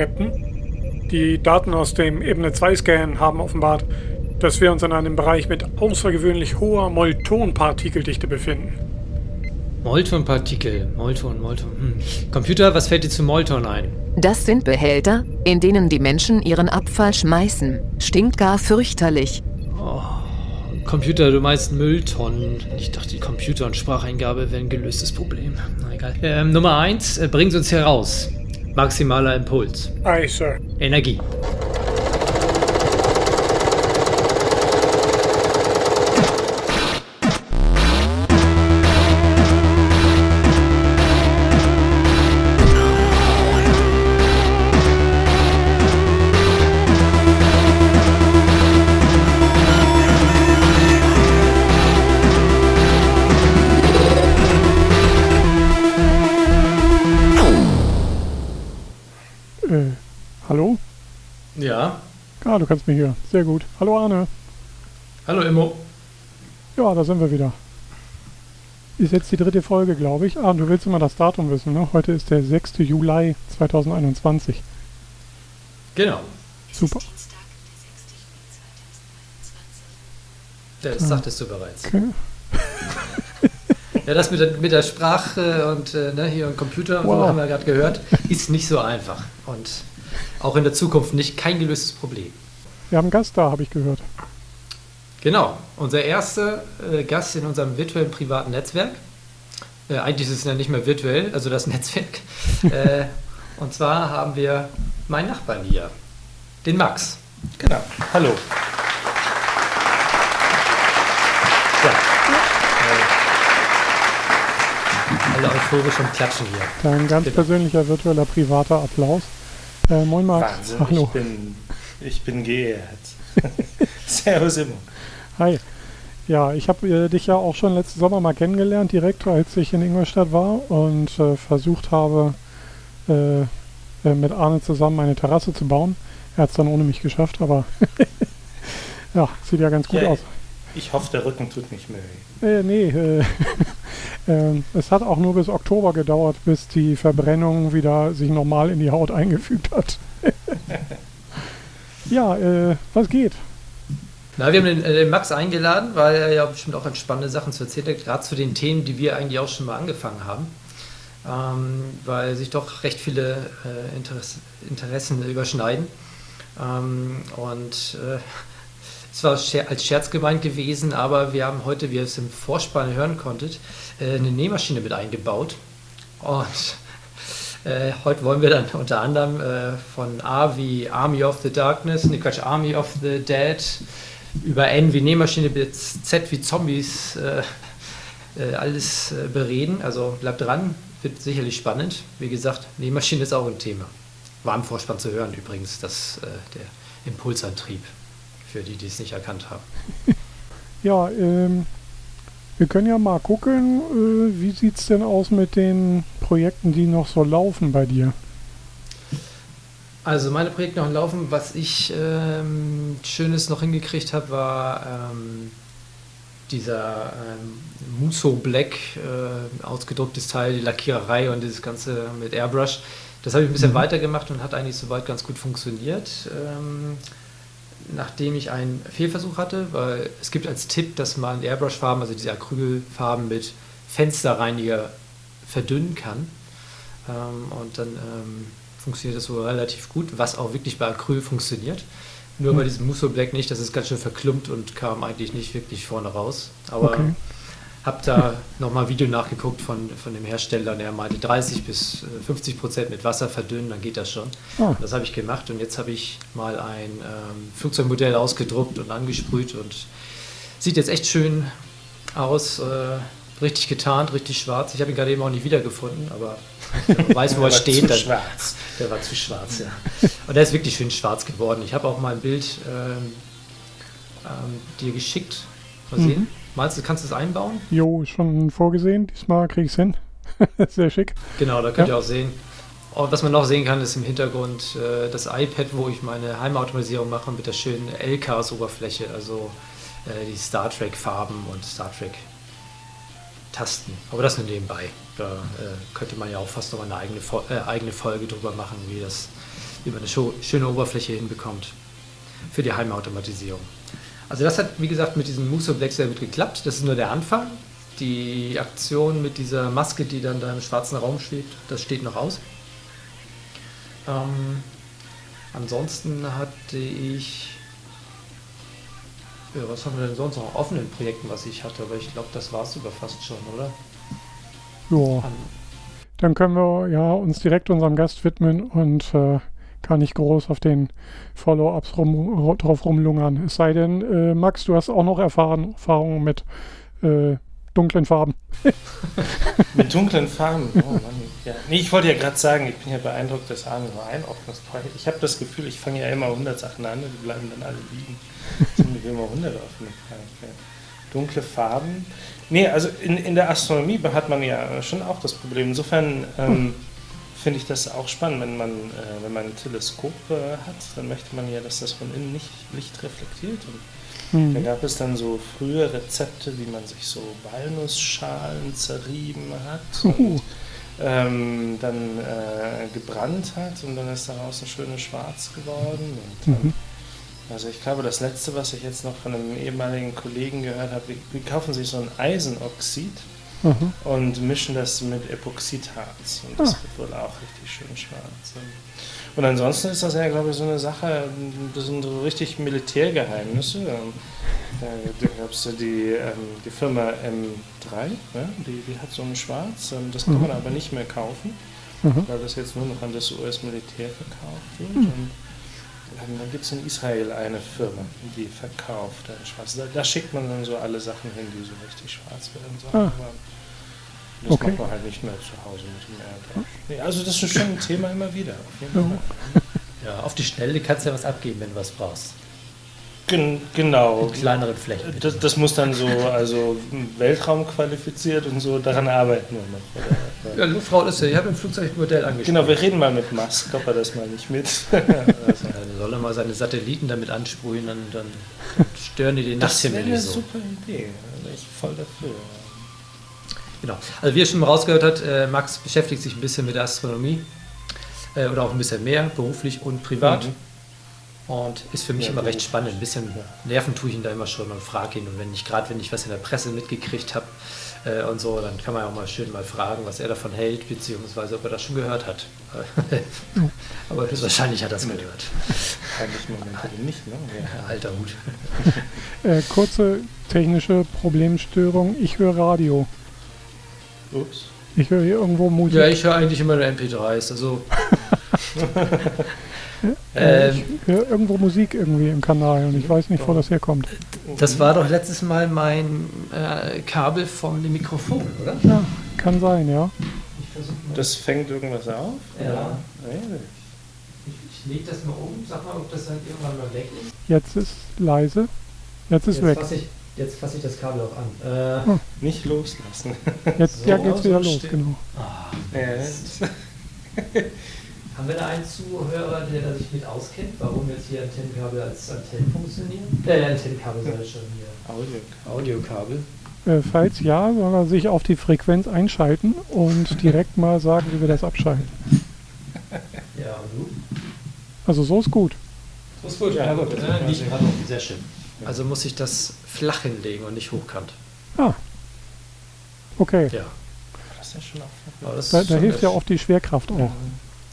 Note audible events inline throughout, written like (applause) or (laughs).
Captain. Die Daten aus dem Ebene 2-Scan haben offenbart, dass wir uns in einem Bereich mit außergewöhnlich hoher Moltonpartikeldichte befinden. Moltonpartikel, Molton, Molton. Hm. Computer, was fällt dir zu Molton ein? Das sind Behälter, in denen die Menschen ihren Abfall schmeißen. Stinkt gar fürchterlich. Oh, Computer, du meinst Mülltonnen. Ich dachte, die Computer- und Spracheingabe wären ein gelöstes Problem. Na egal. Ähm, Nummer eins, äh, bringt uns hier raus. Maximaler Impuls. Aye, Sir. Energie. Du kannst mich hören. Sehr gut. Hallo Arne. Hallo Immo. Ja, da sind wir wieder. Ist jetzt die dritte Folge, glaube ich. Ah, du willst immer das Datum wissen, ne? Heute ist der 6. Juli 2021. Genau. Super. Das sagtest du bereits. Okay. (laughs) Ja, das mit der, mit der Sprache und äh, ne, hier und Computer, so Wow. haben wir gerade gehört, ist nicht so einfach. Und auch in der Zukunft nicht kein gelöstes Problem. Wir haben einen Gast da, habe ich gehört. Genau, unser erster äh, Gast in unserem virtuellen privaten Netzwerk. Äh, eigentlich ist es ja nicht mehr virtuell, also das (laughs) Netzwerk. äh, und zwar haben wir meinen Nachbarn hier, den Max. Genau. Hallo. Ja. Äh, alle euphorisch und klatschen hier. Dein ganz Genau. persönlicher virtueller privater Applaus. Äh, moin Max. Wahnsinn. Hallo. Ich bin, ich bin geehrt. (laughs) Servus immer. Hi. Ja, ich habe äh, dich ja auch schon letzten Sommer mal kennengelernt, direkt als ich in Ingolstadt war und äh, versucht habe, äh, äh, mit Arne zusammen eine Terrasse zu bauen. Er hat es dann ohne mich geschafft, aber (laughs) ja, sieht ja ganz gut Ja, aus. Ich hoffe, der Rücken tut nicht mehr weh. Äh, nee, äh, (laughs) ähm, es hat auch nur bis Oktober gedauert, bis die Verbrennung wieder sich normal in die Haut eingefügt hat. Ja, äh, was geht? Na, wir haben den, äh, den Max eingeladen, weil er ja bestimmt auch spannende Sachen zu erzählen hat, gerade zu den Themen, die wir eigentlich auch schon mal angefangen haben. Ähm, weil sich doch recht viele äh, Interess Interessen überschneiden. Ähm, und äh, (laughs) es war als Scherz gemeint gewesen, aber wir haben heute, wie ihr es im Vorspann hören konntet, äh, eine Nähmaschine mit eingebaut. Und äh, heute wollen wir dann unter anderem äh, von A wie Army of the Darkness, ne Quatsch, Army of the Dead, über N wie Nähmaschine Z wie Zombies äh, äh, alles äh, bereden. Also bleibt dran, wird sicherlich spannend. Wie gesagt, Nähmaschine ist auch ein Thema. War im Vorspann zu hören übrigens, dass der Impulsantrieb, für die, die es nicht erkannt haben. (laughs) Ja, ähm, wir können ja mal gucken, äh, wie sieht es denn aus mit den Projekten, die noch so laufen bei dir? Also meine Projekte noch laufen. Was ich ähm, Schönes noch hingekriegt habe, war ähm, dieser ähm, Muso Black äh, ausgedrucktes Teil, die Lackiererei und dieses Ganze mit Airbrush. Das habe ich ein bisschen Mhm. weitergemacht und hat eigentlich soweit ganz gut funktioniert. Ähm, nachdem ich einen Fehlversuch hatte, weil es gibt als Tipp, dass man Airbrush-Farben, also diese Acrylfarben mit Fensterreiniger verdünnen kann. Ähm, und dann ähm, funktioniert das so relativ gut, was auch wirklich bei Acryl funktioniert. Nur bei Hm. diesem Musso Black nicht, das ist ganz schön verklumpt und kam eigentlich nicht wirklich vorne raus. Aber Okay. Habe da nochmal ein Video nachgeguckt von, von dem Hersteller, der meinte 30 bis äh, 50 Prozent mit Wasser verdünnen, dann geht das schon. Ah, Das habe ich gemacht und jetzt habe ich mal ein ähm, Flugzeugmodell ausgedruckt und angesprüht und sieht jetzt echt schön aus. Äh, richtig getarnt, richtig schwarz. Ich habe ihn gerade eben auch nicht wiedergefunden, aber (laughs) weiß, wo er steht. Zu Dann, schwarz. der war zu schwarz, ja. Und der ist wirklich schön schwarz geworden. Ich habe auch mal ein Bild ähm, ähm, dir geschickt. Mal Mhm. Meinst du, kannst du es einbauen? jo, ist schon vorgesehen. Diesmal krieg ich's hin. (laughs) Sehr schick. Genau, da könnt Ja. ihr auch sehen. Und was man noch sehen kann, ist im Hintergrund äh, das iPad, wo ich meine Heimautomatisierung mache mit der schönen LKs-Oberfläche, also äh, die Star Trek-Farben und Star Trek-Tasten. Aber das nur nebenbei. Da äh, könnte man ja auch fast noch eine eigene, äh, eigene Folge drüber machen, wie das wie man eine schöne Oberfläche hinbekommt für die Heimautomatisierung. Also das hat, wie gesagt, mit diesem Musoblex sehr gut geklappt. Das ist nur der Anfang. Die Aktion mit dieser Maske, die dann da im schwarzen Raum schwebt, das steht noch aus. Ähm, ansonsten hatte ich ja, was haben wir denn sonst noch offenen Projekten, was ich hatte? Aber ich glaube, das war es sogar fast schon, oder? Ja. Dann können wir ja uns direkt unserem Gast widmen und äh, gar nicht groß auf den Follow-ups rum, drauf rumlungern. Es sei denn, äh, Max, du hast auch noch Erfahrung, Erfahrungen mit äh, dunklen Farben. (laughs) mit dunklen Farben? Oh Mann. Ja. Nee, ich wollte ja gerade sagen, ich bin ja beeindruckt, dass Arne nur einordnungsfrei Ich habe das Gefühl, ich fange ja immer 100 Sachen an und die bleiben dann alle liegen. Sind wir immer 100 offene Fragen. Dunkle Farben. Nee, also in, in der Astronomie hat man ja schon auch das Problem. Insofern ähm, finde ich das auch spannend, wenn man, äh, wenn man ein Teleskop äh, hat, dann möchte man ja, dass das von innen nicht Licht reflektiert. Und mhm. da gab es dann so frühe Rezepte, wie man sich so Walnussschalen zerrieben hat und ähm, dann äh, gebrannt hat und dann ist daraus ein schönes Schwarz geworden. Und, ähm, mhm. Also ich glaube, das letzte, was ich jetzt noch von einem ehemaligen Kollegen gehört habe, die kaufen sich so ein Eisenoxid mhm. und mischen das mit Epoxidharz. Und das ah. wird wohl auch richtig schön schwarz. Und ansonsten ist das ja, glaube ich, so eine Sache, das sind so richtig Militärgeheimnisse. Ähm, da gab es die, ähm, die Firma M3, ja, die, die hat so ein Schwarz, ähm, das kann mhm. man aber nicht mehr kaufen, mhm. weil das jetzt nur noch an das US-Militär verkauft wird. Mhm. Und, dann gibt es in Israel eine Firma, die verkauft ein Schwarz. Da, da, schickt man dann so alle Sachen hin, die so richtig schwarz werden. So. Ah. Das okay. macht man halt nicht mehr zu Hause mit dem Airdrop. Nee, also das ist schon ein Thema immer wieder. Auf jeden Fall. Ja, auf die Schnelle kannst du ja was abgeben, wenn du was brauchst. Gen genau. Mit kleineren Flächen. Das, das, muss dann so, also Weltraum qualifiziert und so, daran arbeiten wir noch. Oder? Ja, Luftraum ist ja, ich habe ein Flugzeugmodell angeschaut. Genau, wir reden mal mit Musk, ob er das mal nicht mit. also, soll er mal seine Satelliten damit ansprühen, dann, dann stören die den Nachthimmel nicht so. Das wäre eine super Idee, da ich voll dafür. Genau, also wie ihr schon rausgehört habt, äh, Max beschäftigt sich ein bisschen mit der Astronomie äh, oder auch ein bisschen mehr, beruflich und privat. Mhm. Und ist für mich ja, immer recht spannend. Ein bisschen Nerven tue ich ihn da immer schon und frage ihn. Und wenn ich gerade, wenn ich was in der Presse mitgekriegt habe äh, und so, dann kann man ja auch mal schön mal fragen, was er davon hält, beziehungsweise ob er das schon gehört hat. (laughs) Aber wahrscheinlich hat er es gehört. Eigentlich momentan nicht, ne? Ja. Alter Hut. (laughs) äh, kurze technische Problemstörung. Ich höre Radio. Ups. Ich höre hier irgendwo Musik. Ja, ich höre eigentlich immer nur MP3s. Also (laughs) (laughs) ähm, ich höre irgendwo Musik irgendwie im Kanal und ich weiß nicht, wo das herkommt. Das war doch letztes Mal mein äh, Kabel vom Mikrofon, oder? Ja, kann sein, ja. Das fängt irgendwas auf? Ja. Ich, ich lege das mal um, sag mal, ob das dann irgendwann mal weg ist. Jetzt ist leise. Jetzt ist jetzt weg. Jetzt fasse ich das Kabel auch an. Äh, hm. Nicht loslassen. Jetzt so, ja, geht's wieder los, genau. Ah, Haben wir da einen Zuhörer, der da sich mit auskennt, warum jetzt hier Antennenkabel als Antennen funktionieren? Äh, Antennenkabel sei schon hier. Audio. Audiokabel. Äh, falls ja, soll er sich auf die Frequenz einschalten und direkt mal sagen, wie wir das abschalten. Ja, und du? Also so ist gut. So ist gut, ja, ja gut. Ja, nicht sehr schön. Also muss ich das flach hinlegen und nicht hochkant. Ah. Okay. Ja. Das ist ja schon auch da, da hilft ja auch die Schwerkraft auch.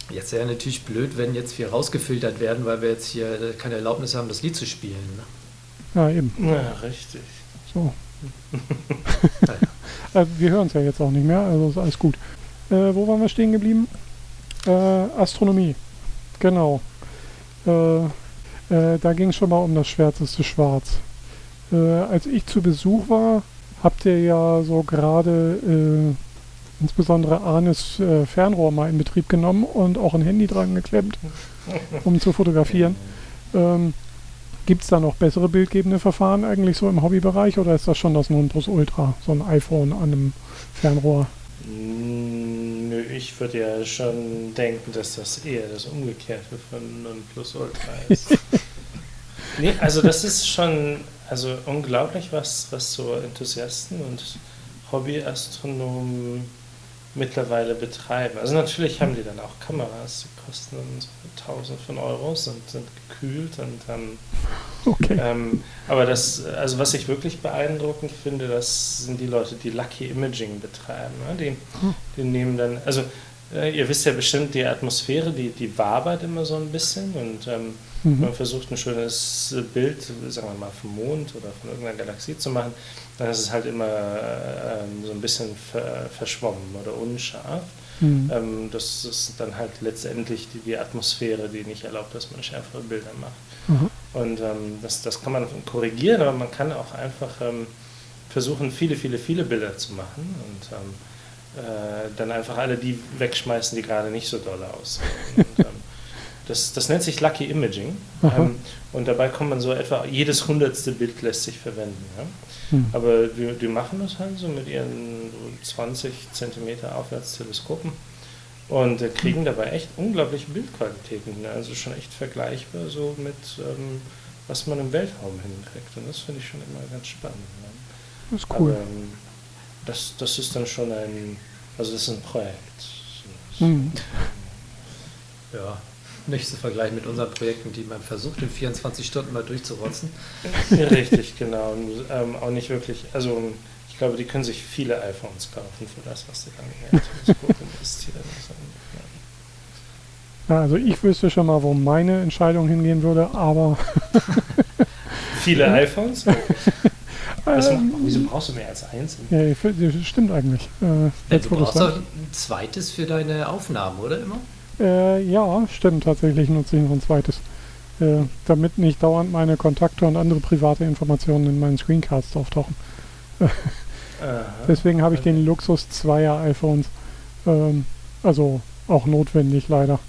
Jetzt wäre natürlich blöd, wenn jetzt wir rausgefiltert werden, weil wir jetzt hier keine Erlaubnis haben, das Lied zu spielen. Ne? Ja, eben. Ja, richtig. So. (laughs) ja. äh, wir hören es ja jetzt auch nicht mehr, also ist alles gut. Äh, wo waren wir stehen geblieben? Äh, Astronomie. Genau. Äh, äh, da ging es schon mal um das schwärzeste Schwarz. Äh, als ich zu Besuch war, habt ihr ja so gerade insbesondere Arnes äh, Fernrohr mal in Betrieb genommen und auch ein Handy dran geklemmt, um zu fotografieren. Ähm, Gibt es da noch bessere bildgebende Verfahren eigentlich so im Hobbybereich oder ist das schon das Nonplusultra, so ein iPhone an einem Fernrohr? Mm, nö, ich würde ja schon denken, dass das eher das Umgekehrte von Nonplusultra ist. (laughs) nee, also das ist schon also unglaublich, was, was so Enthusiasten und Hobbyastronomen mittlerweile betreiben. Also natürlich haben die dann auch Kameras, die kosten dann so Tausende von Euros und sind gekühlt und ähm, okay. ähm, aber das, also was ich wirklich beeindruckend finde, das sind die Leute, die Lucky Imaging betreiben. Ne? Die, hm. die nehmen dann, also äh, ihr wisst ja bestimmt, die Atmosphäre, die, die wabert immer so ein bisschen und ähm, mhm. man versucht ein schönes Bild, sagen wir mal, vom Mond oder von irgendeiner Galaxie zu machen, dann ist es halt immer äh, so ein bisschen ver verschwommen oder unscharf. Mhm. Ähm, das ist dann halt letztendlich die, die, Atmosphäre, die nicht erlaubt, dass man schärfere Bilder macht. Mhm. Und ähm, das, das kann man korrigieren, aber man kann auch einfach ähm, versuchen, viele, viele, viele Bilder zu machen und ähm, äh, dann einfach alle die wegschmeißen, die gerade nicht so doll aussehen. Und, ähm, das, das nennt sich Lucky Imaging. Ähm, und dabei kommt man so etwa, jedes hundertste Bild lässt sich verwenden. Ja? Hm. Aber die, die, machen das halt so mit ihren 20 cm Aufwärtsteleskopen und äh, kriegen hm. dabei echt unglaubliche Bildqualitäten. Also schon echt vergleichbar so mit, ähm, was man im Weltraum hinkriegt. Und das finde ich schon immer ganz spannend. Ja? Das ist cool. Aber, ähm, das, das ist dann schon ein, also das ist ein Projekt. Hm. (laughs) Ja, nicht zu vergleichen mit unseren Projekten, die man versucht, in 24 Stunden mal durchzurotzen. Ja, (laughs) richtig, genau. Und, ähm, auch nicht wirklich, also ich glaube, die können sich viele iPhones kaufen für das, was sie dann in Teleskop investieren. Ja, also ich wüsste schon mal, wo meine Entscheidung hingehen würde, aber... (laughs) viele iPhones? (laughs) Was, ähm, wieso brauchst du mehr als eins? Ja, das stimmt eigentlich. Äh, ja, du brauchst doch ein zweites für deine Aufnahmen, oder immer? Äh, ja, stimmt, tatsächlich nutze ich noch ein zweites. Äh, damit nicht dauernd meine Kontakte und andere private Informationen in meinen Screencasts auftauchen. Deswegen habe ich den Luxus zweier iPhones. Ähm, also auch notwendig leider.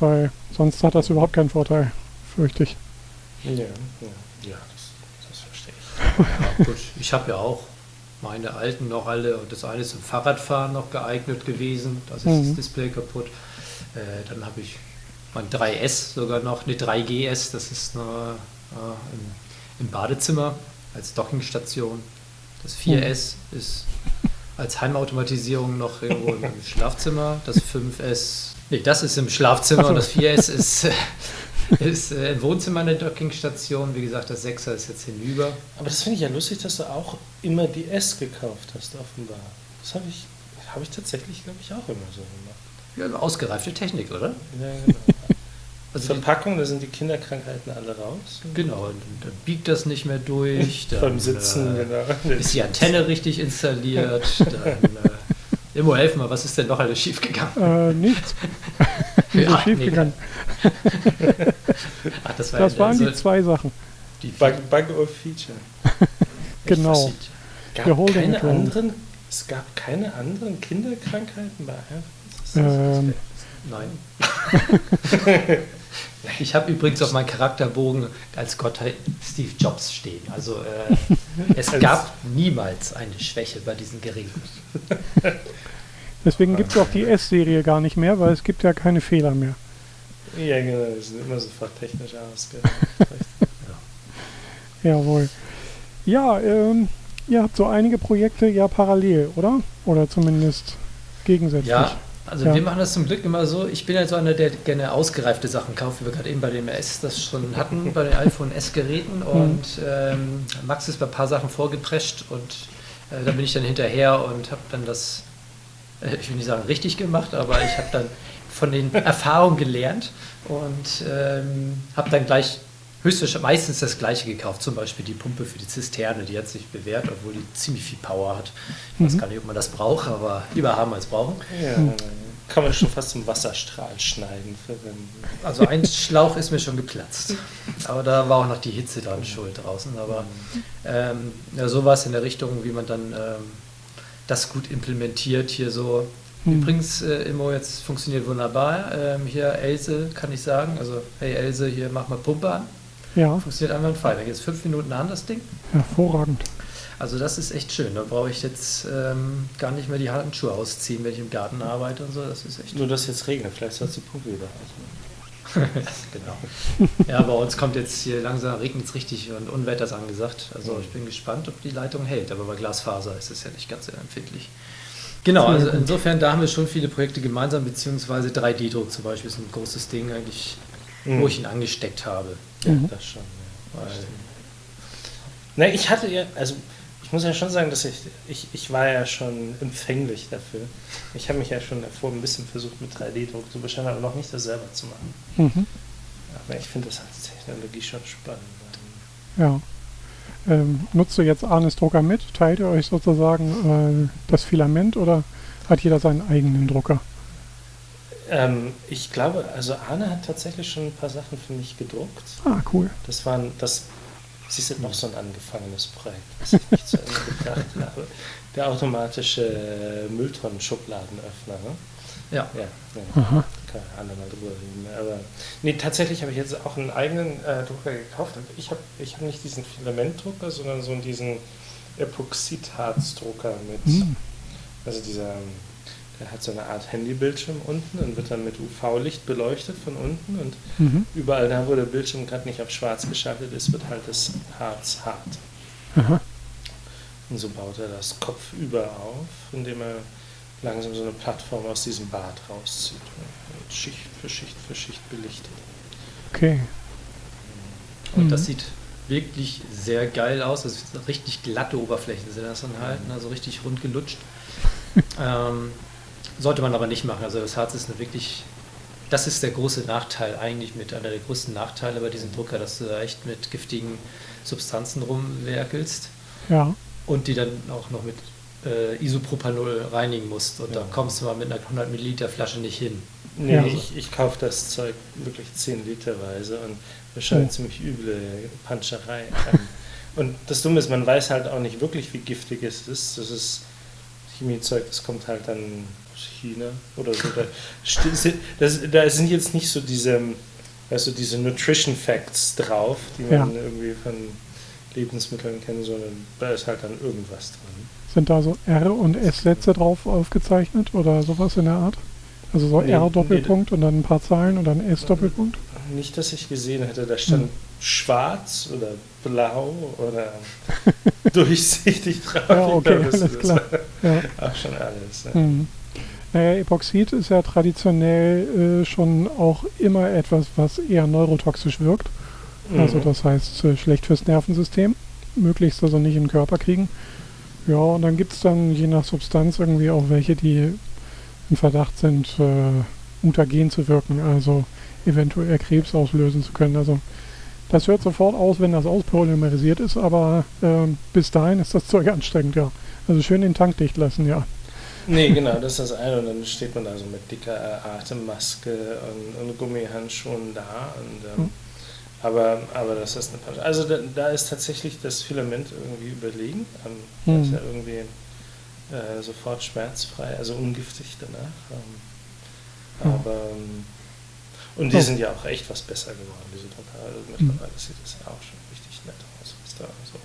Weil sonst hat das überhaupt keinen Vorteil, fürchte ich. Ja, ja, ja das, das verstehe ich. Ja, gut, ich habe ja auch meine alten noch alle und das eine ist zum Fahrradfahren noch geeignet gewesen. Das ist mhm. das Display kaputt. Äh, dann habe ich mein 3S sogar noch, eine 3GS, das ist nur äh, im, im, Badezimmer als Dockingstation. Das 4S mhm. ist als Heimautomatisierung noch irgendwo im (laughs) Schlafzimmer. Das 5S, nee, das ist im Schlafzimmer und das 4S ist, (laughs) ist äh, im Wohnzimmer eine Dockingstation. Wie gesagt, das 6er ist jetzt hinüber. Aber das finde ich ja lustig, dass du auch immer die S gekauft hast, offenbar. Das habe ich, hab ich tatsächlich, glaube ich, auch immer so gemacht. Ja, ausgereifte Technik, oder? Ja, genau. (laughs) Also Verpackung, da sind die Kinderkrankheiten alle raus. Genau, dann biegt das nicht mehr durch. (laughs) Dann, Beim Sitzen, äh, genau. Ist die Antenne richtig installiert. (laughs) Dann, äh, Immo, helf mal, was ist denn noch alles schiefgegangen? Äh, nichts. ja, schiefgegangen. Ach, das, war das waren die zwei Sachen. Die Bug, Bug of Feature. genau. Gab keine anderen, es gab keine anderen Kinderkrankheiten bei ähm. Nein. (laughs) ich habe übrigens auf meinem Charakterbogen als Gott Steve Jobs stehen. Also äh, (laughs) es gab niemals eine Schwäche bei diesen Geräten. Deswegen gibt es auch die S-Serie gar nicht mehr, weil es gibt ja keine Fehler mehr. Ja, genau, die sind immer sofort technisch ausgereift. ja. (laughs) Jawohl. Ja, ähm, ihr habt so einige Projekte ja parallel, oder? Oder zumindest gegensätzlich. Ja, also ja. wir machen das zum Glück immer so. Ich bin ja so einer, der gerne ausgereifte Sachen kauft, wie wir gerade eben bei dem S das schon hatten, bei den iPhone S-Geräten. Mhm. Und ähm, Max ist bei ein paar Sachen vorgeprescht und äh, da bin ich dann hinterher und habe dann das, äh, ich will nicht sagen richtig gemacht, aber ich habe dann von den Erfahrungen gelernt und ähm, habe dann gleich höchstwahrscheinlich meistens das gleiche gekauft, zum Beispiel die Pumpe für die Zisterne, die hat sich bewährt, obwohl die ziemlich viel Power hat. Ich weiß mhm. gar nicht, ob man das braucht, aber lieber haben als brauchen. Ja, mhm. kann man schon fast zum Wasserstrahl schneiden verwenden. Also ein Schlauch ist mir schon geplatzt, aber da war auch noch die Hitze dran schuld draußen. Aber ähm, ja, sowas in der Richtung, wie man dann ähm, das gut implementiert, hier so Mhm. Übrigens, äh, Immo, jetzt funktioniert wunderbar. Ähm, hier Else kann ich sagen. Also, hey Else, hier mach mal Pumpe an. Ja. Funktioniert einwandfrei. Da geht es fünf Minuten an, das Ding. Hervorragend. Also das ist echt schön. Da brauche ich jetzt ähm, gar nicht mehr die Handschuhe ausziehen, wenn ich im Garten arbeite und so. Das ist echt. Nur, dass jetzt regnet. Vielleicht sollst du die Pumpe wieder (laughs) genau. Ja, bei uns kommt jetzt hier langsam, regnet es richtig und Unwetter ist angesagt. Also ich bin gespannt, ob die Leitung hält. Aber bei Glasfaser ist es ja nicht ganz so empfindlich. Genau, also insofern, da haben wir schon viele Projekte gemeinsam, beziehungsweise 3D-Druck zum Beispiel ist ein großes Ding eigentlich, mhm. wo ich ihn angesteckt habe. Ja, mhm. das schon. Ja. Weil, Na, ich hatte ja, also ich muss ja schon sagen, dass ich, ich, ich war ja schon empfänglich dafür. Ich habe mich ja schon davor ein bisschen versucht, mit 3D-Druck zu beschäftigen, aber noch nicht das selber zu machen. Mhm. Aber ich finde das als Technologie schon spannend. Ja. Ähm, nutzt du jetzt Arnes Drucker mit? Teilt ihr euch sozusagen äh, das Filament oder hat jeder seinen eigenen Drucker? Ähm, ich glaube, also Arne hat tatsächlich schon ein paar Sachen für mich gedruckt. Ah, cool. Das waren, das, siehst du, noch so ein angefangenes Projekt, das (laughs) ich nicht zu Ende gebracht habe. Der automatische Mülltonnen-Schubladenöffner. Ne? Ja. ja, ja. Aha. Kann andere mal drüber reden. Aber nee, tatsächlich habe ich jetzt auch einen eigenen äh, Drucker gekauft. Ich habe ich hab nicht diesen Filamentdrucker, sondern so diesen Epoxidharzdrucker mit, mhm. also dieser, der hat so eine Art Handybildschirm unten und wird dann mit UV-Licht beleuchtet von unten und mhm. überall da, wo der Bildschirm gerade nicht auf schwarz geschaltet ist, wird halt das Harz hart. Aha. Und so baut er das Kopf über auf, indem er langsam so eine Plattform aus diesem Bad rauszieht. Und Schicht für Schicht für Schicht belichtet. Okay. Und mhm. das sieht wirklich sehr geil aus. Das sind richtig glatte Oberflächen sind das dann halt, also richtig rund gelutscht. (laughs) ähm, sollte man aber nicht machen. Also das Harz ist eine wirklich, das ist der große Nachteil eigentlich mit einer der größten Nachteile bei diesem Drucker, dass du da echt mit giftigen Substanzen rumwerkelst. Ja. Und die dann auch noch mit äh, Isopropanol reinigen musst. Und ja. da kommst du mal mit einer 100 Milliliter Flasche nicht hin. Nee, ja. ich, ich kaufe das Zeug wirklich 10 Literweise und wahrscheinlich ja. ziemlich üble Panscherei. (laughs) und das Dumme ist, man weiß halt auch nicht wirklich, wie giftig es ist. Das ist Chemiezeug, das kommt halt dann China oder so. Da, das, da sind jetzt nicht so diese, also diese Nutrition Facts drauf, die man ja. irgendwie von Lebensmitteln kennt, sondern da ist halt dann irgendwas drin. Sind da so R- und S-Sätze drauf aufgezeichnet oder sowas in der Art? Also so nee, R-Doppelpunkt nee, und dann ein paar Zahlen und dann S-Doppelpunkt? Nicht, dass ich gesehen hätte, da stand hm. schwarz oder blau oder (laughs) durchsichtig drauf. Ja, okay, alles klar. Ja. Ach, schon alles. Ja. Hm. Naja, Epoxid ist ja traditionell äh, schon auch immer etwas, was eher neurotoxisch wirkt. Also mhm. Also das heißt äh, schlecht fürs Nervensystem. Möglichst also nicht in den Körper kriegen. Ja, und dann gibt es dann je nach Substanz irgendwie auch welche, die im Verdacht sind, äh, mutagen zu wirken, also eventuell Krebs auslösen zu können. Also das hört sofort aus, wenn das auspolymerisiert ist, aber äh, bis dahin ist das Zeug ansteckend, ja. Also schön den Tank dicht lassen, ja. Nee, genau, das ist das eine. Und dann steht man da so mit dicker Atemmaske und, und Gummihandschuhen da. Und, ähm, hm. Aber, aber das ist eine Panne. Also da, da, ist tatsächlich das Filament irgendwie überlegen. Ähm, hm. Das ist ja irgendwie äh, sofort schmerzfrei, also ungiftig danach. Ähm, hm. Aber ähm, und die oh. sind ja auch echt was besser geworden, diese Drucker. Also mittlerweile sieht das ja auch schon richtig nett aus, was da so.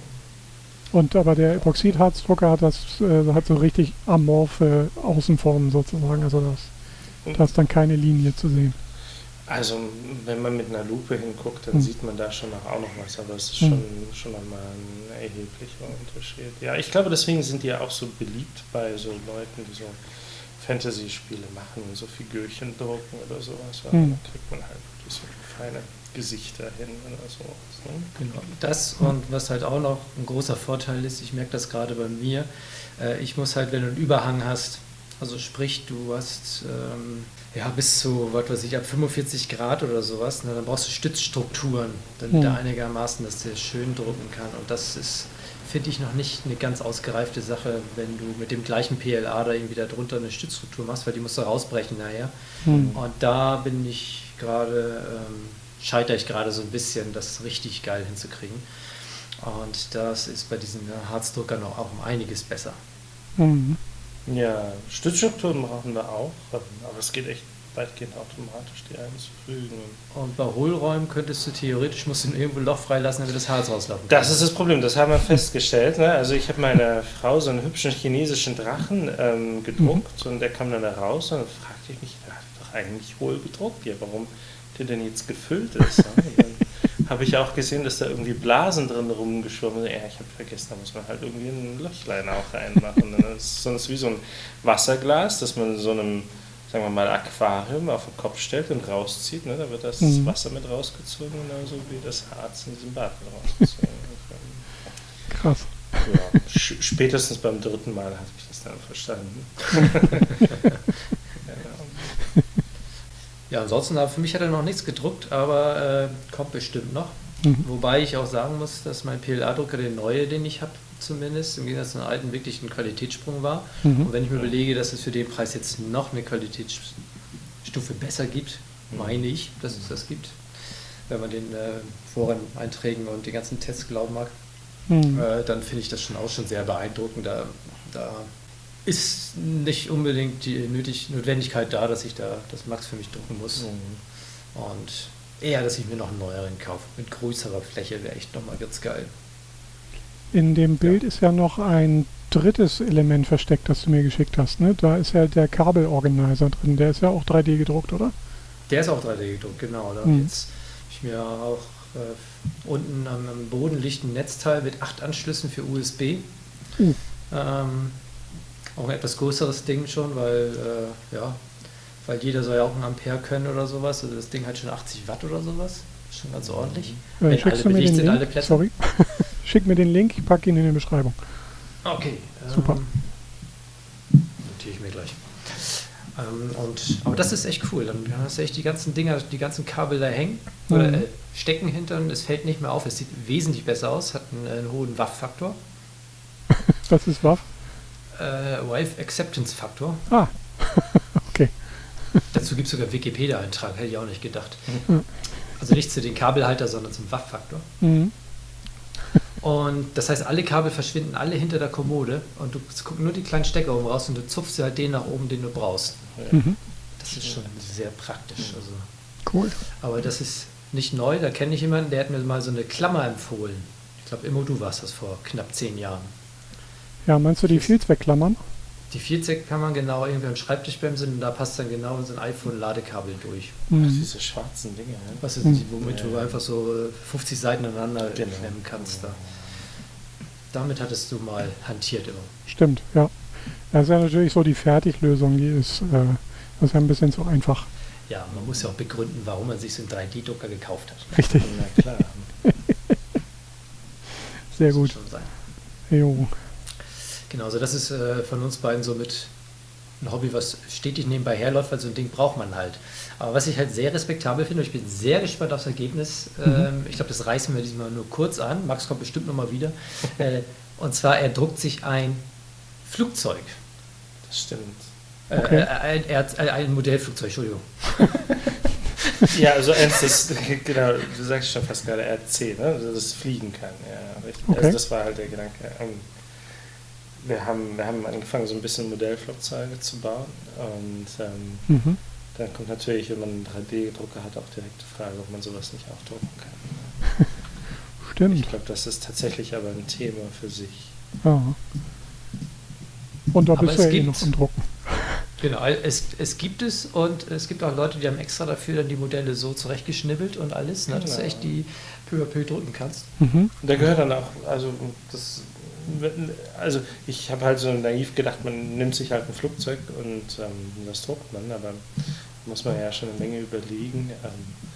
Und aber der Epoxidharzdrucker hat das äh, hat so richtig amorphe Außenformen sozusagen, also das, da ist dann keine Linie zu sehen. Also wenn man mit einer Lupe hinguckt, dann hm. sieht man da schon auch noch was, aber es ist hm. schon, schon einmal ein erheblicher Unterschied. Ja, ich glaube, deswegen sind die ja auch so beliebt bei so Leuten, die so Fantasy-Spiele machen und so Figürchen drucken oder sowas. Weil hm. Da kriegt man halt wirklich so feine Gesichter hin oder sowas. Genau, das und was halt auch noch ein großer Vorteil ist, ich merke das gerade bei mir, äh, ich muss halt, wenn du einen Überhang hast, also sprich, du hast ähm, ja bis zu, was weiß ich, ab 45 Grad oder sowas, ne, dann brauchst du Stützstrukturen, damit hm. er einigermaßen, dass der schön drucken kann. Und das ist, finde ich, noch nicht eine ganz ausgereifte Sache, wenn du mit dem gleichen PLA da irgendwie darunter eine Stützstruktur machst, weil die musst du rausbrechen nachher. Hm. Und da bin ich gerade, ähm, scheitere ich gerade so ein bisschen, das richtig geil hinzukriegen. Und das ist bei diesen Harzdruckern auch um einiges besser. Mhm. Ja, Stützstrukturen brauchen wir auch, aber es geht echt weitgehend automatisch, die einzufügen. Und bei Hohlräumen könntest du theoretisch, musst du irgendwo ein Loch freilassen, damit das Harz rauslaufen kann. Das ist das Problem, das haben wir festgestellt. Ne? Also ich habe meiner Frau so einen hübschen chinesischen Drachen ähm, gedruckt mhm. und der kam dann da raus und dann fragte ich mich, der hat doch eigentlich hohl gedruckt, ja, warum der denn jetzt gefüllt ist. Habe ich auch gesehen, dass da irgendwie Blasen drin rumgeschwommen sind. Ja, ich habe vergessen, da muss man halt irgendwie ein Löchlein auch reinmachen. das ist sonst wie so ein Wasserglas, das man in so einem, sagen wir mal, Aquarium auf den Kopf stellt und rauszieht. Ne? Da wird das mhm. Wasser mit rausgezogen, genauso wie das Harz in diesem Bad rausgezogen. Krass. Ja, spätestens beim dritten Mal habe ich das dann verstanden. (laughs) Ja, ansonsten, für mich hat er noch nichts gedruckt, aber äh, kommt bestimmt noch. Mhm. Wobei ich auch sagen muss, dass mein PLA-Drucker, der neue, den ich habe, zumindest, im Gegensatz zum alten, wirklich ein Qualitätssprung war. Mhm. Und wenn ich mir überlege, dass es für den Preis jetzt noch eine Qualitätsstufe besser gibt, meine ich, dass es das gibt, wenn man den äh, Foren-Einträgen und den ganzen Tests glauben mag, mhm. äh, dann finde ich das schon auch schon sehr beeindruckend. Da, da ist nicht unbedingt die Nötig Notwendigkeit da, dass ich da das Max für mich drucken muss. Mhm. Und eher, dass ich mir noch einen neueren kaufe. Mit größerer Fläche wäre echt nochmal ganz geil. In dem Bild ja. ist ja noch ein drittes Element versteckt, das du mir geschickt hast. Ne? Da ist ja der Kabelorganizer drin. Der ist ja auch 3D gedruckt, oder? Der ist auch 3D gedruckt, genau. Da mhm. jetzt ich mir auch äh, unten am, am, Boden liegt ein Netzteil mit acht Anschlüssen für USB. Mhm. Ähm, auch ein etwas größeres Ding schon, weil, äh, ja, weil jeder soll ja auch ein Ampere können oder sowas. Also das Ding hat schon 80 Watt oder sowas. Schon ganz ordentlich. Ja, Wenn alle mir den sind, Link? alle Plätze. Sorry. (laughs) Schick mir den Link, ich packe ihn in die Beschreibung. Okay. Super. Ähm, notiere ich mir gleich. Ähm, und, aber das ist echt cool. Dann hast du echt die ganzen Dinger, die ganzen Kabel da hängen mhm. oder äh, stecken hinter und es fällt nicht mehr auf. Es sieht wesentlich besser aus, hat einen, einen hohen Waff-Faktor. (laughs) Was ist Waff? Äh, Wife Acceptance Faktor. Ah, (laughs) okay. Dazu gibt es sogar Wikipedia-Eintrag, hätte ich auch nicht gedacht. Mhm. Also nicht zu den Kabelhalter, sondern zum WAF-Faktor. Mhm. Und das heißt, alle Kabel verschwinden alle hinter der Kommode und du guckst nur die kleinen Stecker oben raus und du zupfst halt den nach oben, den du brauchst. Mhm. Das ist schon sehr praktisch. Also. Cool. Aber das ist nicht neu. Da kenne ich jemanden, der hat mir mal so eine Klammer empfohlen. Ich glaube, Immo, du warst das vor knapp zehn Jahren. Ja, meinst du die Vielzweckklammern? Die Vielzweckklammern genau irgendwie am Schreibtischbremse und da passt dann genau so ein iPhone-Ladekabel durch. Mhm. diese schwarzen Dinge. Ne? Was ist, mhm. Womit ja. du einfach so 50 äh, Seiten aneinander genau. klemmen kannst. Da. Damit hattest du mal hantiert immer. Stimmt, ja. Das ist ja natürlich so die Fertiglösung, die ist, äh, das ist ja ein bisschen zu einfach. Ja, man muss ja auch begründen, warum man sich so einen 3D-Drucker gekauft hat. Richtig. Na klar. (laughs) Sehr gut. Jo. Genau, also das ist äh, von uns beiden so mit ein Hobby, was stetig nebenbei herläuft, weil so ein Ding braucht man halt. Aber was ich halt sehr respektabel finde, und ich bin sehr gespannt aufs Ergebnis, mhm. ähm, ich glaube, das reißen wir diesmal nur kurz an, Max kommt bestimmt nochmal wieder, äh, und zwar, er druckt sich ein Flugzeug. Das stimmt. Äh, okay. Äh, ein, er hat ein Modellflugzeug, Entschuldigung. (laughs) ja, also eins, das, (laughs) genau, du sagst schon fast gerade RC, ne? Also das fliegen kann. Ja, richtig. Okay. Also das war halt der Gedanke. Wir haben, wir haben angefangen, so ein bisschen Modellflugzeuge zu bauen. Und ähm, mhm. dann kommt natürlich, wenn man einen 3D-Drucker hat, auch direkt die Frage, ob man sowas nicht auch drucken kann. (laughs) Stimmt. Ich glaube, das ist tatsächlich aber ein Thema für sich. Ja. Und da bist du ja eh noch im Drucken. Genau, es, es gibt es und es gibt auch Leute, die haben extra dafür dann die Modelle so zurechtgeschnibbelt und alles, ne, dass du genau. echt die peu à peu drücken kannst. Mhm. Da gehört dann auch, also das also ich habe halt so naiv gedacht, man nimmt sich halt ein Flugzeug und ähm, das druckt man, aber muss man ja schon eine Menge überlegen. Ähm,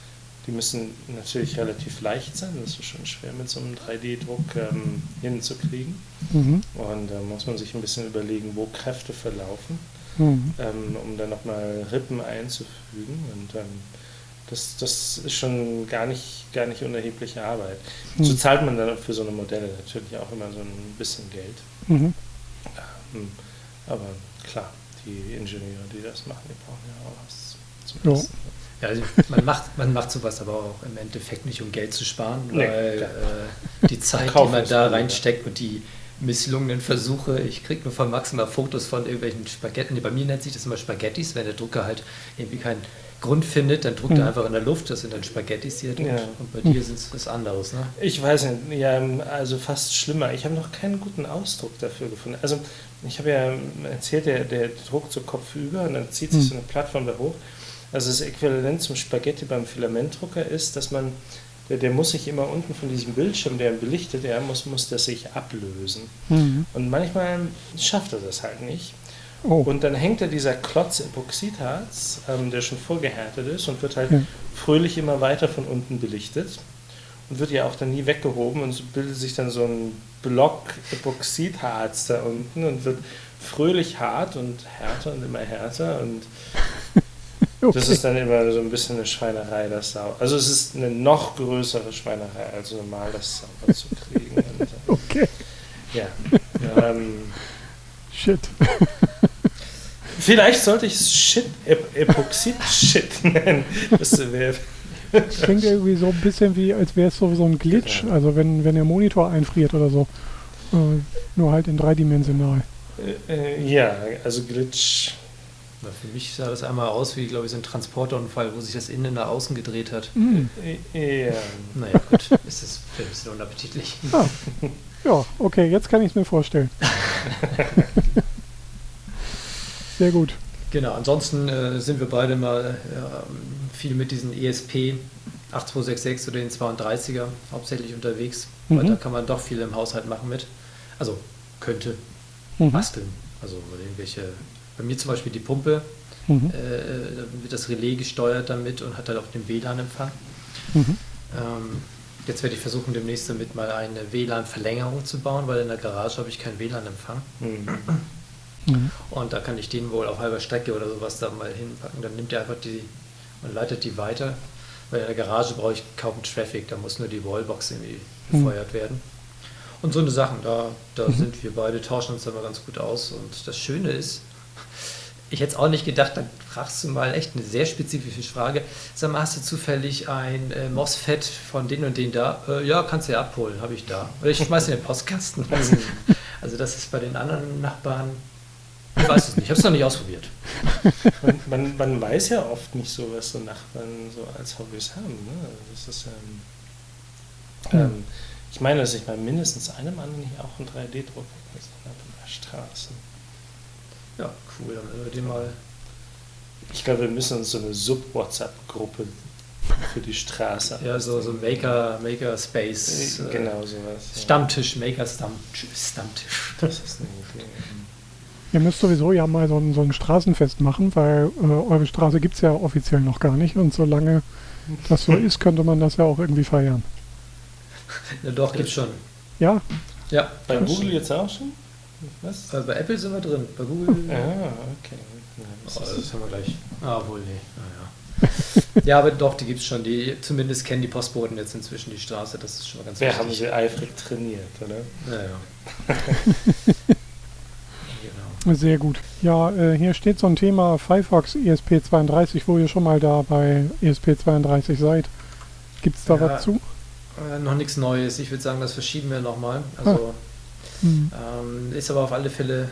die müssen natürlich relativ leicht sein, das ist schon schwer mit so einem 3D-Druck ähm, hinzukriegen. Mhm. Und da muss man sich ein bisschen überlegen, wo Kräfte verlaufen, mhm. ähm, um dann nochmal Rippen einzufügen. Und ähm, das, das ist schon gar nicht, gar nicht unerhebliche Arbeit. Mhm. So zahlt man dann für so eine Modelle natürlich auch immer so ein bisschen Geld. Mhm. Ähm, aber klar, die Ingenieure, die das machen, die brauchen ja auch was zum Essen. Ja, also man, macht, man macht sowas aber auch im Endeffekt nicht, um Geld zu sparen, nee, weil äh, die Zeit, die man da reinsteckt und die misslungenen Versuche, ich kriege nur von Max mal Fotos von irgendwelchen Spaghetti, bei mir nennt sich das immer Spaghettis, wenn der Drucker halt irgendwie kein Grund findet, dann druckt mhm. er einfach in der Luft, das sind dann Spaghettis hier ja. und bei dir sind es was anderes, ne? Ich weiß nicht, ja, also fast schlimmer. Ich habe noch keinen guten Ausdruck dafür gefunden. Also ich habe ja erzählt, der, der druckt so kopfüber und dann zieht sich mhm. so eine Plattform da hoch. Also das Äquivalent zum Spaghetti beim Filamentdrucker ist, dass man der, der muss sich immer unten von diesem Bildschirm, der belichtet, der muss, muss das sich ablösen. Mhm. Und manchmal schafft er das halt nicht. Oh, Und dann hängt da dieser Klotz Epoxidharz, ähm, der schon vorgehärtet ist und wird halt Ja. fröhlich immer weiter von unten belichtet und wird ja auch dann nie weggehoben und so bildet sich dann so ein Block Epoxidharz da unten und wird fröhlich hart und härter und immer härter und (laughs) okay. das ist dann immer so ein bisschen eine Schweinerei, das sauber. Also es ist eine noch größere Schweinerei als normal, das sauber zu kriegen. Und, (laughs) okay. ja. ähm, Shit. (laughs) Vielleicht sollte ich es Shit, Ep Epoxid-Shit (laughs) nennen. Das wäre. Das klingt irgendwie so ein bisschen wie, als wäre es so, so ein Glitch. Genau. Also wenn, wenn der Monitor einfriert oder so. Äh, nur halt in dreidimensional. Äh, äh, ja, also Glitch. Na, Für mich sah das einmal aus wie, glaube ich, so ein Transporterunfall, wo sich das innen nach außen gedreht hat. Mhm. Äh, ja. Naja, gut, (laughs) ist das ein bisschen unappetitlich. Ah. Ja, okay, jetzt kann ich es mir vorstellen. (laughs) Sehr gut. Genau, ansonsten äh, sind wir beide mal ähm, viel mit diesen ESP 8266 oder den 32er hauptsächlich unterwegs, weil Mhm. da kann man doch viel im Haushalt machen mit. Also könnte Mhm. basteln. Also irgendwelche, bei mir zum Beispiel die Pumpe, Mhm. äh, da wird das Relais gesteuert damit und hat halt auch den WLAN-Empfang. Mhm. Ähm, jetzt werde ich versuchen, demnächst damit mal eine WLAN-Verlängerung zu bauen, weil in der Garage habe ich keinen WLAN-Empfang. Hm. Mhm. Und da kann ich den wohl auf halber Strecke oder sowas da mal hinpacken. Dann nimmt er einfach die und leitet die weiter. Weil in der Garage brauche ich kaum Traffic, da muss nur die Wallbox irgendwie Mhm. befeuert werden. Und so eine Sachen, da, da Mhm. sind wir beide, tauschen uns mal ganz gut aus. Und das Schöne ist, ich hätte es auch nicht gedacht, dann fragst du mal echt eine sehr spezifische Frage. Sag mal, hast du zufällig ein äh, MOSFET von den und den da? Äh, ja, kannst du ja abholen, habe ich da. Oder ich schmeiße in den Postkasten. (laughs) Also das ist bei den anderen Nachbarn, ich weiß es nicht, ich habe es noch nicht ausprobiert. Man, man, man weiß ja oft nicht so, was so Nachbarn so als Hobbys haben. Ne? Das ist, ähm, ähm, ich meine, dass ich bei mindestens einem anderen hier auch einen 3D-Drucker gesehen habe in der Straße. Ja, cool, dann werden wir den mal. Ich glaube, wir müssen uns so eine Sub-WhatsApp-Gruppe für die Straße Ja, so, so Maker, Maker Space. Äh, äh, Genau sowas. ja. Stammtisch, Maker Stammtisch. Stammtisch. Das ist eine Idee. Ihr müsst sowieso ja mal so ein, so ein Straßenfest machen, weil äh, eure Straße gibt es ja offiziell noch gar nicht. Und solange das so ist, könnte man das ja auch irgendwie feiern. Ja, doch, gibt's schon. Ja, Ja, Bei Google jetzt auch schon? Was? äh, bei Apple sind wir drin. Bei Google. Ah, okay. Ja, das Oh, ist- das haben wir gleich. Ah, wohl, nee. Naja. ja, aber doch, die gibt es schon. Die zumindest kennen die Postboten jetzt inzwischen die Straße. Das ist schon mal ganz Wir haben wichtig. sie eifrig trainiert, oder? Naja. (laughs) sehr gut. Ja, äh, hier steht so ein Thema Firefox E ESP32, wo ihr schon mal da bei E ESP32 seid. Gibt es da Ja. was zu? Äh, noch nichts Neues. Ich würde sagen, das verschieben wir nochmal. Also Hm. ähm, ist aber auf alle Fälle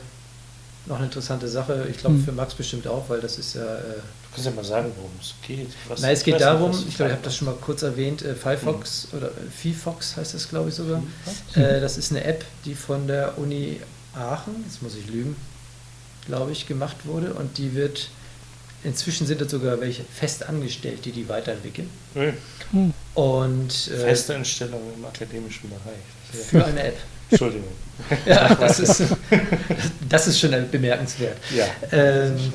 noch eine interessante Sache. Ich glaube Hm. für Max bestimmt auch, weil das ist ja. Äh, Du kannst ja mal sagen, worum es geht. Was, na, es geht darum, ich glaube, ich habe das schon mal kurz erwähnt, äh, Firefox Hm. oder äh, Fifox heißt das, glaube ich sogar. Äh, das ist eine App, die von der Uni Aachen, jetzt muss ich lügen, glaube ich, gemacht wurde und die wird, inzwischen sind das sogar welche fest angestellt, die die weiterentwickeln. Hm. Hm. Und äh, Feste Entstellung im akademischen Bereich. (laughs) für eine App. Entschuldigung. (laughs) Ja, das ist, das ist schon bemerkenswert. Ja. Ähm,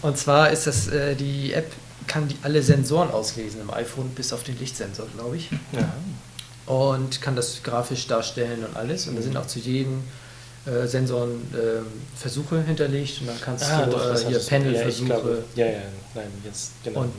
und zwar ist das, äh, die App kann die, alle Sensoren auslesen im iPhone, bis auf den Lichtsensor, glaube ich. ja. Und kann das grafisch darstellen und alles. Und da sind auch zu jedem äh, Sensoren ähm, Versuche hinterlegt und dann kannst Ah, du doch, äh, hier ja, Panel-Versuche. glaube, ja, ja, nein, jetzt, genau. und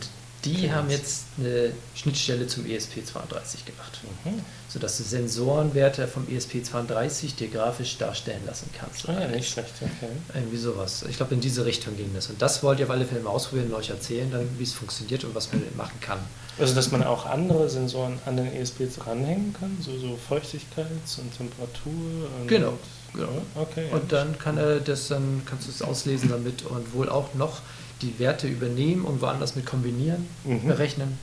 die Okay. haben jetzt eine Schnittstelle zum E ESP32 gemacht, Mhm. sodass du Sensorenwerte vom E ESP32 dir grafisch darstellen lassen kannst. Ah, ja, nicht schlecht, okay. Irgendwie sowas. Ich glaube, in diese Richtung ging das. Und das wollt ihr auf alle Fälle mal ausprobieren und euch erzählen, dann, wie es funktioniert und was man machen kann. Also, dass man auch andere Sensoren an den ESPs ranhängen kann, so, so Feuchtigkeits- und Temperatur. Und, Genau, genau. Ja, okay. Und dann kann er das, dann kannst du es auslesen damit und wohl auch noch die Werte übernehmen und woanders mit kombinieren, Mhm. berechnen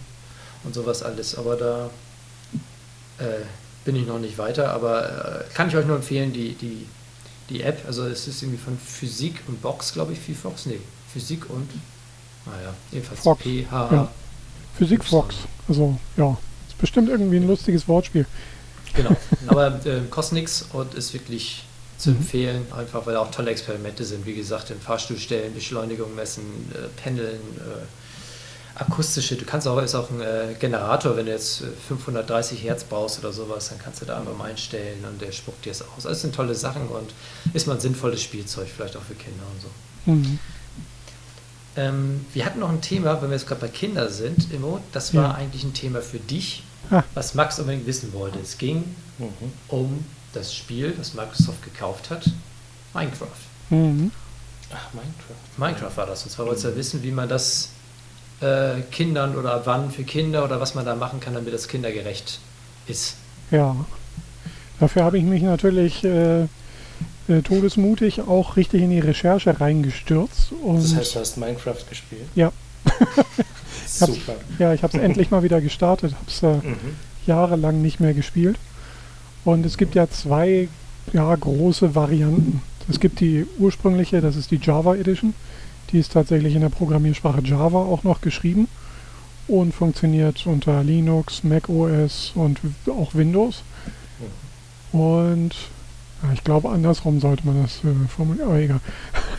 und sowas alles. Aber da äh, bin ich noch nicht weiter, aber äh, kann ich euch nur empfehlen, die, die, die App, also es ist irgendwie von Physik und Box, glaube ich, Fifox, nee, Physik und, naja, jedenfalls Fox, PH. ja. Physik Fox. Also, ja. bestimmt irgendwie ein lustiges Wortspiel. Genau. Aber äh, kostet nichts und ist wirklich zu Mhm. empfehlen, einfach weil auch tolle Experimente sind. Wie gesagt, in Fahrstuhlstellen, Beschleunigung messen, äh, Pendeln, äh, akustische. Du kannst auch, ist auch ein äh, Generator, wenn du jetzt äh, 530 Hertz brauchst oder sowas, dann kannst du da einfach mal einstellen und der spuckt dir es aus. Das sind tolle Sachen und ist mal ein sinnvolles Spielzeug, vielleicht auch für Kinder und so. Mhm. Ähm, wir hatten noch ein Thema, wenn wir jetzt gerade bei Kindern sind, Immo, das war Ja. eigentlich ein Thema für dich, Ah. was Max unbedingt wissen wollte. Es ging Mhm. um das Spiel, das Microsoft gekauft hat, Minecraft. Mhm. Ach, Minecraft. Minecraft war das. Und zwar wolltest du ja wissen, wie man das äh, Kindern oder ab wann für Kinder oder was man da machen kann, damit das kindergerecht ist. Ja. Dafür habe ich mich natürlich äh, äh, todesmutig auch richtig in die Recherche reingestürzt. Und Das heißt, du hast Minecraft gespielt? Ja. (laughs) Super. ja, ich habe es endlich mal wieder gestartet, habe es äh, Mhm. jahrelang nicht mehr gespielt. Und es gibt ja zwei ja, große Varianten. Es gibt die ursprüngliche, das ist die Java Edition. Die ist tatsächlich in der Programmiersprache Java auch noch geschrieben und funktioniert unter Linux, Mac OS und auch Windows. Und ja, ich glaube, andersrum sollte man das äh, formulieren, aber egal.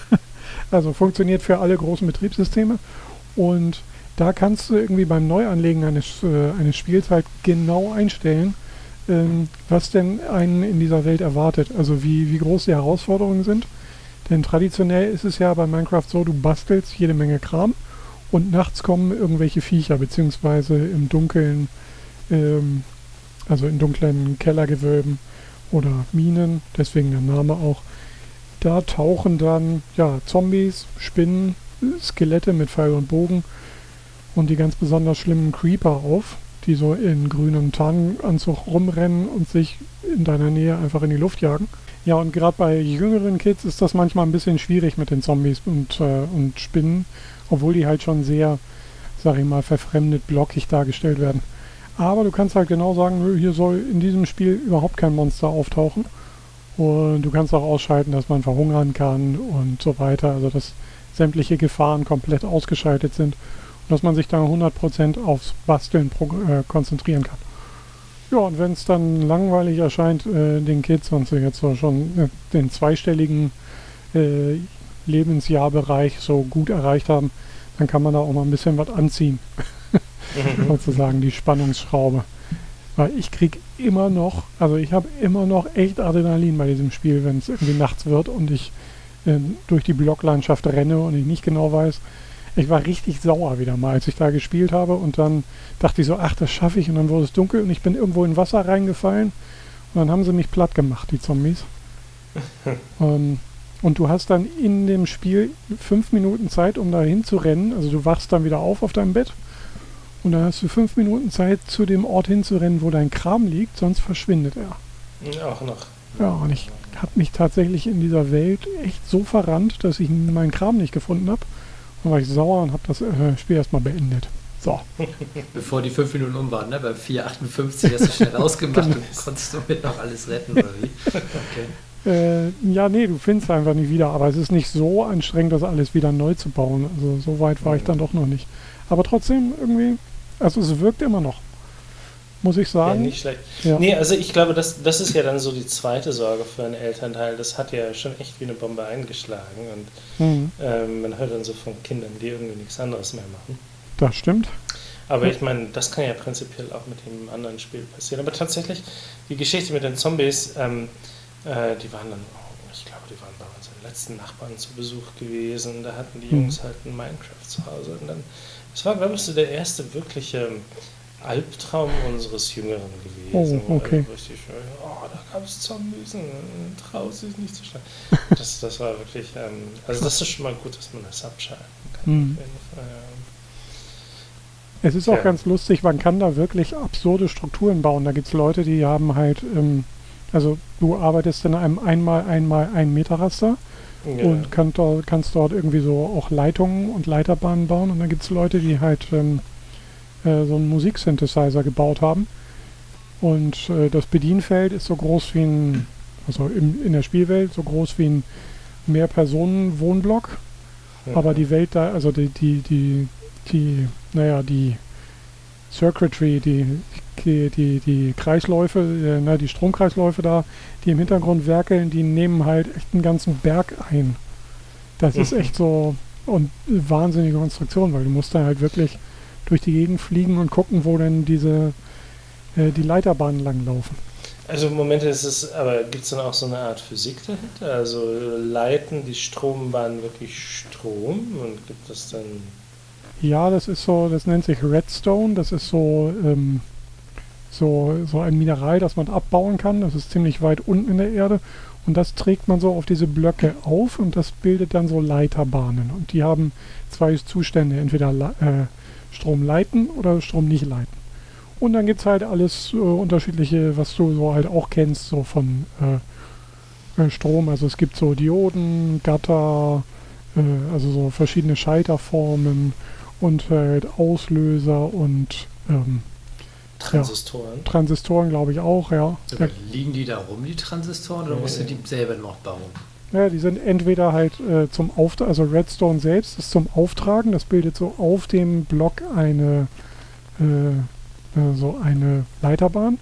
(laughs) also funktioniert für alle großen Betriebssysteme und da kannst du irgendwie beim Neuanlegen eines, äh, eines Spiels halt genau einstellen, was denn einen in dieser Welt erwartet. Also wie, wie groß die Herausforderungen sind. Denn traditionell ist es ja bei Minecraft so, du bastelst jede Menge Kram und nachts kommen irgendwelche Viecher, beziehungsweise im Dunkeln, ähm, also in dunklen Kellergewölben oder Minen, deswegen der Name auch. Da tauchen dann ja, Zombies, Spinnen, Skelette mit Pfeil und Bogen und die ganz besonders schlimmen Creeper auf, die so in grünem Tarnanzug rumrennen und sich in deiner Nähe einfach in die Luft jagen. Ja, und gerade bei jüngeren Kids ist das manchmal ein bisschen schwierig mit den Zombies und, äh, und Spinnen, obwohl die halt schon sehr, sag ich mal, verfremdet, blockig dargestellt werden. Aber du kannst halt genau sagen, hier soll in diesem Spiel überhaupt kein Monster auftauchen. Und du kannst auch ausschalten, dass man verhungern kann und so weiter. Also dass sämtliche Gefahren komplett ausgeschaltet sind dass man sich dann 100% aufs Basteln äh, konzentrieren kann. Ja, und wenn es dann langweilig erscheint, äh, den Kids, und sie jetzt so schon äh, den zweistelligen äh, Lebensjahrbereich so gut erreicht haben, dann kann man da auch mal ein bisschen was anziehen, (laughs) sozusagen die Spannungsschraube. Weil ich krieg immer noch, also ich habe immer noch echt Adrenalin bei diesem Spiel, wenn es irgendwie nachts wird und ich äh, durch die Blocklandschaft renne und ich nicht genau weiß. Ich war richtig sauer wieder mal, als ich da gespielt habe und dann dachte ich so, ach, das schaffe ich und dann wurde es dunkel und ich bin irgendwo in Wasser reingefallen und dann haben sie mich platt gemacht, die Zombies. (laughs) ähm, und du hast dann in dem Spiel fünf Minuten Zeit, um da hinzurennen. Also du wachst dann wieder auf auf deinem Bett und dann hast du fünf Minuten Zeit, zu dem Ort hinzurennen, wo dein Kram liegt, sonst verschwindet er. Auch noch. Ja, und ich habe mich tatsächlich in dieser Welt echt so verrannt, dass ich meinen Kram nicht gefunden habe. Dann war ich sauer und habe das äh, Spiel erstmal beendet. So, (laughs) Bevor die fünf Minuten um waren, ne? Bei 4,58 hast du schnell (laughs) rausgemacht Genau. und konntest somit noch alles retten, oder wie? Okay. äh, ja, nee, du findest einfach nicht wieder. Aber es ist nicht so anstrengend, das alles wieder neu zu bauen. Also so weit war ich dann doch noch nicht. Aber trotzdem irgendwie, also es wirkt immer noch. Muss ich Ja, sagen. nicht schlecht. Ja. Nee, also ich glaube, das, das ist ja dann so die zweite Sorge für einen Elternteil. Das hat ja schon echt wie eine Bombe eingeschlagen. Und Mhm, ähm, man hört dann so von Kindern, die irgendwie nichts anderes mehr machen. das stimmt. Aber ich meine, das kann ja prinzipiell auch mit dem anderen Spiel passieren. Aber tatsächlich, die Geschichte mit den Zombies, ähm, äh, die waren dann, oh, ich glaube, die waren bei unseren letzten Nachbarn zu Besuch gewesen. Da hatten die Mhm. Jungs halt ein Minecraft zu Hause. Und dann, das war, glaube ich, so der erste wirkliche Albtraum unseres Jüngeren gewesen. Oh, okay. Wo richtig, oh, da gab es Zombies traut sich nicht zu schlagen. (laughs) Das, das war wirklich, ähm, also das ist schon mal gut, dass man das abschalten kann. Mhm. Auf jeden Fall, ja. Es ist auch Ja. ganz lustig, man kann da wirklich absurde Strukturen bauen. Da gibt es Leute, die haben halt, ähm, also du arbeitest in einem einmal einmal ein Meter Raster Ja. und kann kannst dort irgendwie so auch Leitungen und Leiterbahnen bauen. Und dann gibt es Leute, die halt ähm, äh, so einen Musiksynthesizer gebaut haben. Und äh, das Bedienfeld ist so groß wie ein, also im, in der Spielwelt so groß wie ein Mehrpersonen-Wohnblock. Ja. Aber die Welt da, also die, die, die, die, naja, die Circuitry, die die, die, die Kreisläufe, äh, na, die Stromkreisläufe da, die im Hintergrund werkeln, die nehmen halt echt einen ganzen Berg ein. Das ist echt so und wahnsinnige Konstruktion, weil du musst dann halt wirklich durch die Gegend fliegen und gucken, wo denn diese äh, die Leiterbahnen langlaufen. Also im Moment ist es, aber gibt es dann auch so eine Art Physik dahinter? Also leiten die Strombahnen wirklich Strom und gibt es dann. Ja, das ist so, das nennt sich Redstone, das ist so, ähm, so, so ein Mineral, das man abbauen kann. Das ist ziemlich weit unten in der Erde und das trägt man so auf diese Blöcke auf und das bildet dann so Leiterbahnen. Und die haben zwei Zustände, entweder äh, Strom leiten oder Strom nicht leiten. Und dann gibt es halt alles äh, unterschiedliche, was du so halt auch kennst, so von äh, äh, Strom. Also es gibt so Dioden, Gatter, äh, also so verschiedene Schalterformen und halt Auslöser und ähm, Transistoren. Transistoren, glaube ich auch, ja. So, liegen die da rum, die Transistoren, oder musst du die selber noch bauen? Ja, die sind entweder halt äh, zum Auftragen, also Redstone selbst ist zum Auftragen, das bildet so auf dem Block eine, äh, äh, so eine Leiterbahn.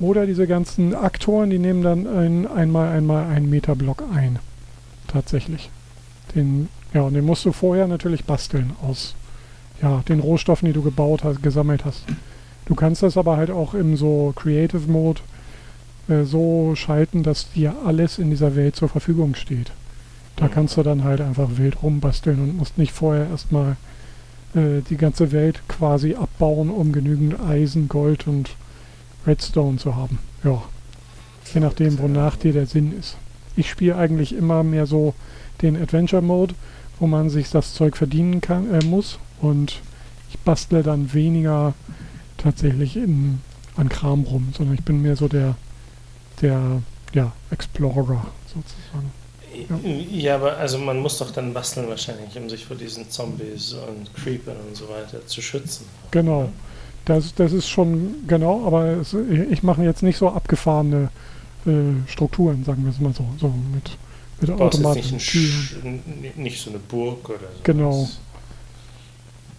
Oder diese ganzen Aktoren, die nehmen dann ein, einmal einmal einen Meter Block ein. Tatsächlich. Den, ja, und den musst du vorher natürlich basteln aus ja, den Rohstoffen, die du gebaut hast, gesammelt hast. Du kannst das aber halt auch im so Creative Mode äh, so schalten, dass dir alles in dieser Welt zur Verfügung steht. Da Mhm. kannst du dann halt einfach wild rumbasteln und musst nicht vorher erstmal äh, die ganze Welt quasi abbauen, um genügend Eisen, Gold und Redstone zu haben. Ja. Je nachdem, wonach dir der Sinn ist. Ich spiele eigentlich immer mehr so den Adventure Mode, wo man sich das Zeug verdienen kann, äh, muss und ich bastle dann weniger tatsächlich in, an Kram rum, sondern ich bin mehr so der, der ja, Explorer sozusagen. Ja, aber also man muss doch dann basteln wahrscheinlich, um sich vor diesen Zombies und Creepern und so weiter zu schützen. Genau. Das, das ist schon genau, aber es, ich mache jetzt nicht so abgefahrene äh, Strukturen, sagen wir es mal so, so mit, mit automatischen nicht, nicht so eine Burg oder so. Genau.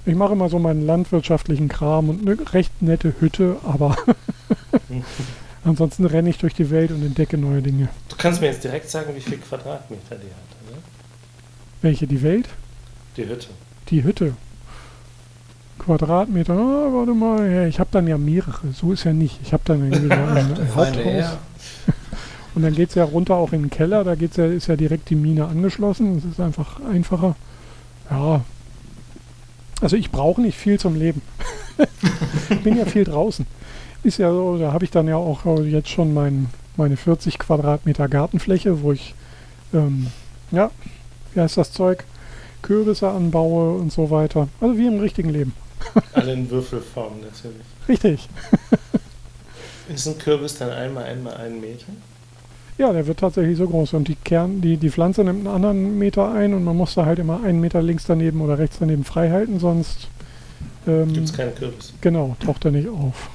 Ich mache immer so meinen landwirtschaftlichen Kram und eine recht nette Hütte, aber (laughs) (laughs) ansonsten renne ich durch die Welt und entdecke neue Dinge. Du kannst mir jetzt direkt sagen, wie viel Quadratmeter die hat, ne? Welche? Die Welt? Die Hütte. Die Hütte. Quadratmeter, ah, warte mal, ja, ich habe dann ja mehrere, so ist ja nicht. Ich habe dann irgendwie (laughs) ein Feine Haupthaus (laughs) und dann geht es ja runter auch in den Keller, da geht's ja, ist ja direkt die Mine angeschlossen, das ist einfach einfacher. Ja, also ich brauche nicht viel zum Leben. (laughs) ich bin ja viel draußen. Ist ja so, da habe ich dann ja auch jetzt schon mein, meine 40 Quadratmeter Gartenfläche, wo ich, ähm, ja, wie heißt das Zeug, Kürbisse anbaue und so weiter. Also wie im richtigen Leben. (laughs) Alle in Würfelform natürlich. Richtig. (laughs) Ist ein Kürbis dann einmal einmal einen Meter? Ja, der wird tatsächlich so groß und die Kern, die, die Pflanze nimmt einen anderen Meter ein und man muss da halt immer einen Meter links daneben oder rechts daneben frei halten, sonst ähm, Gibt es keinen Kürbis? genau, taucht er nicht auf.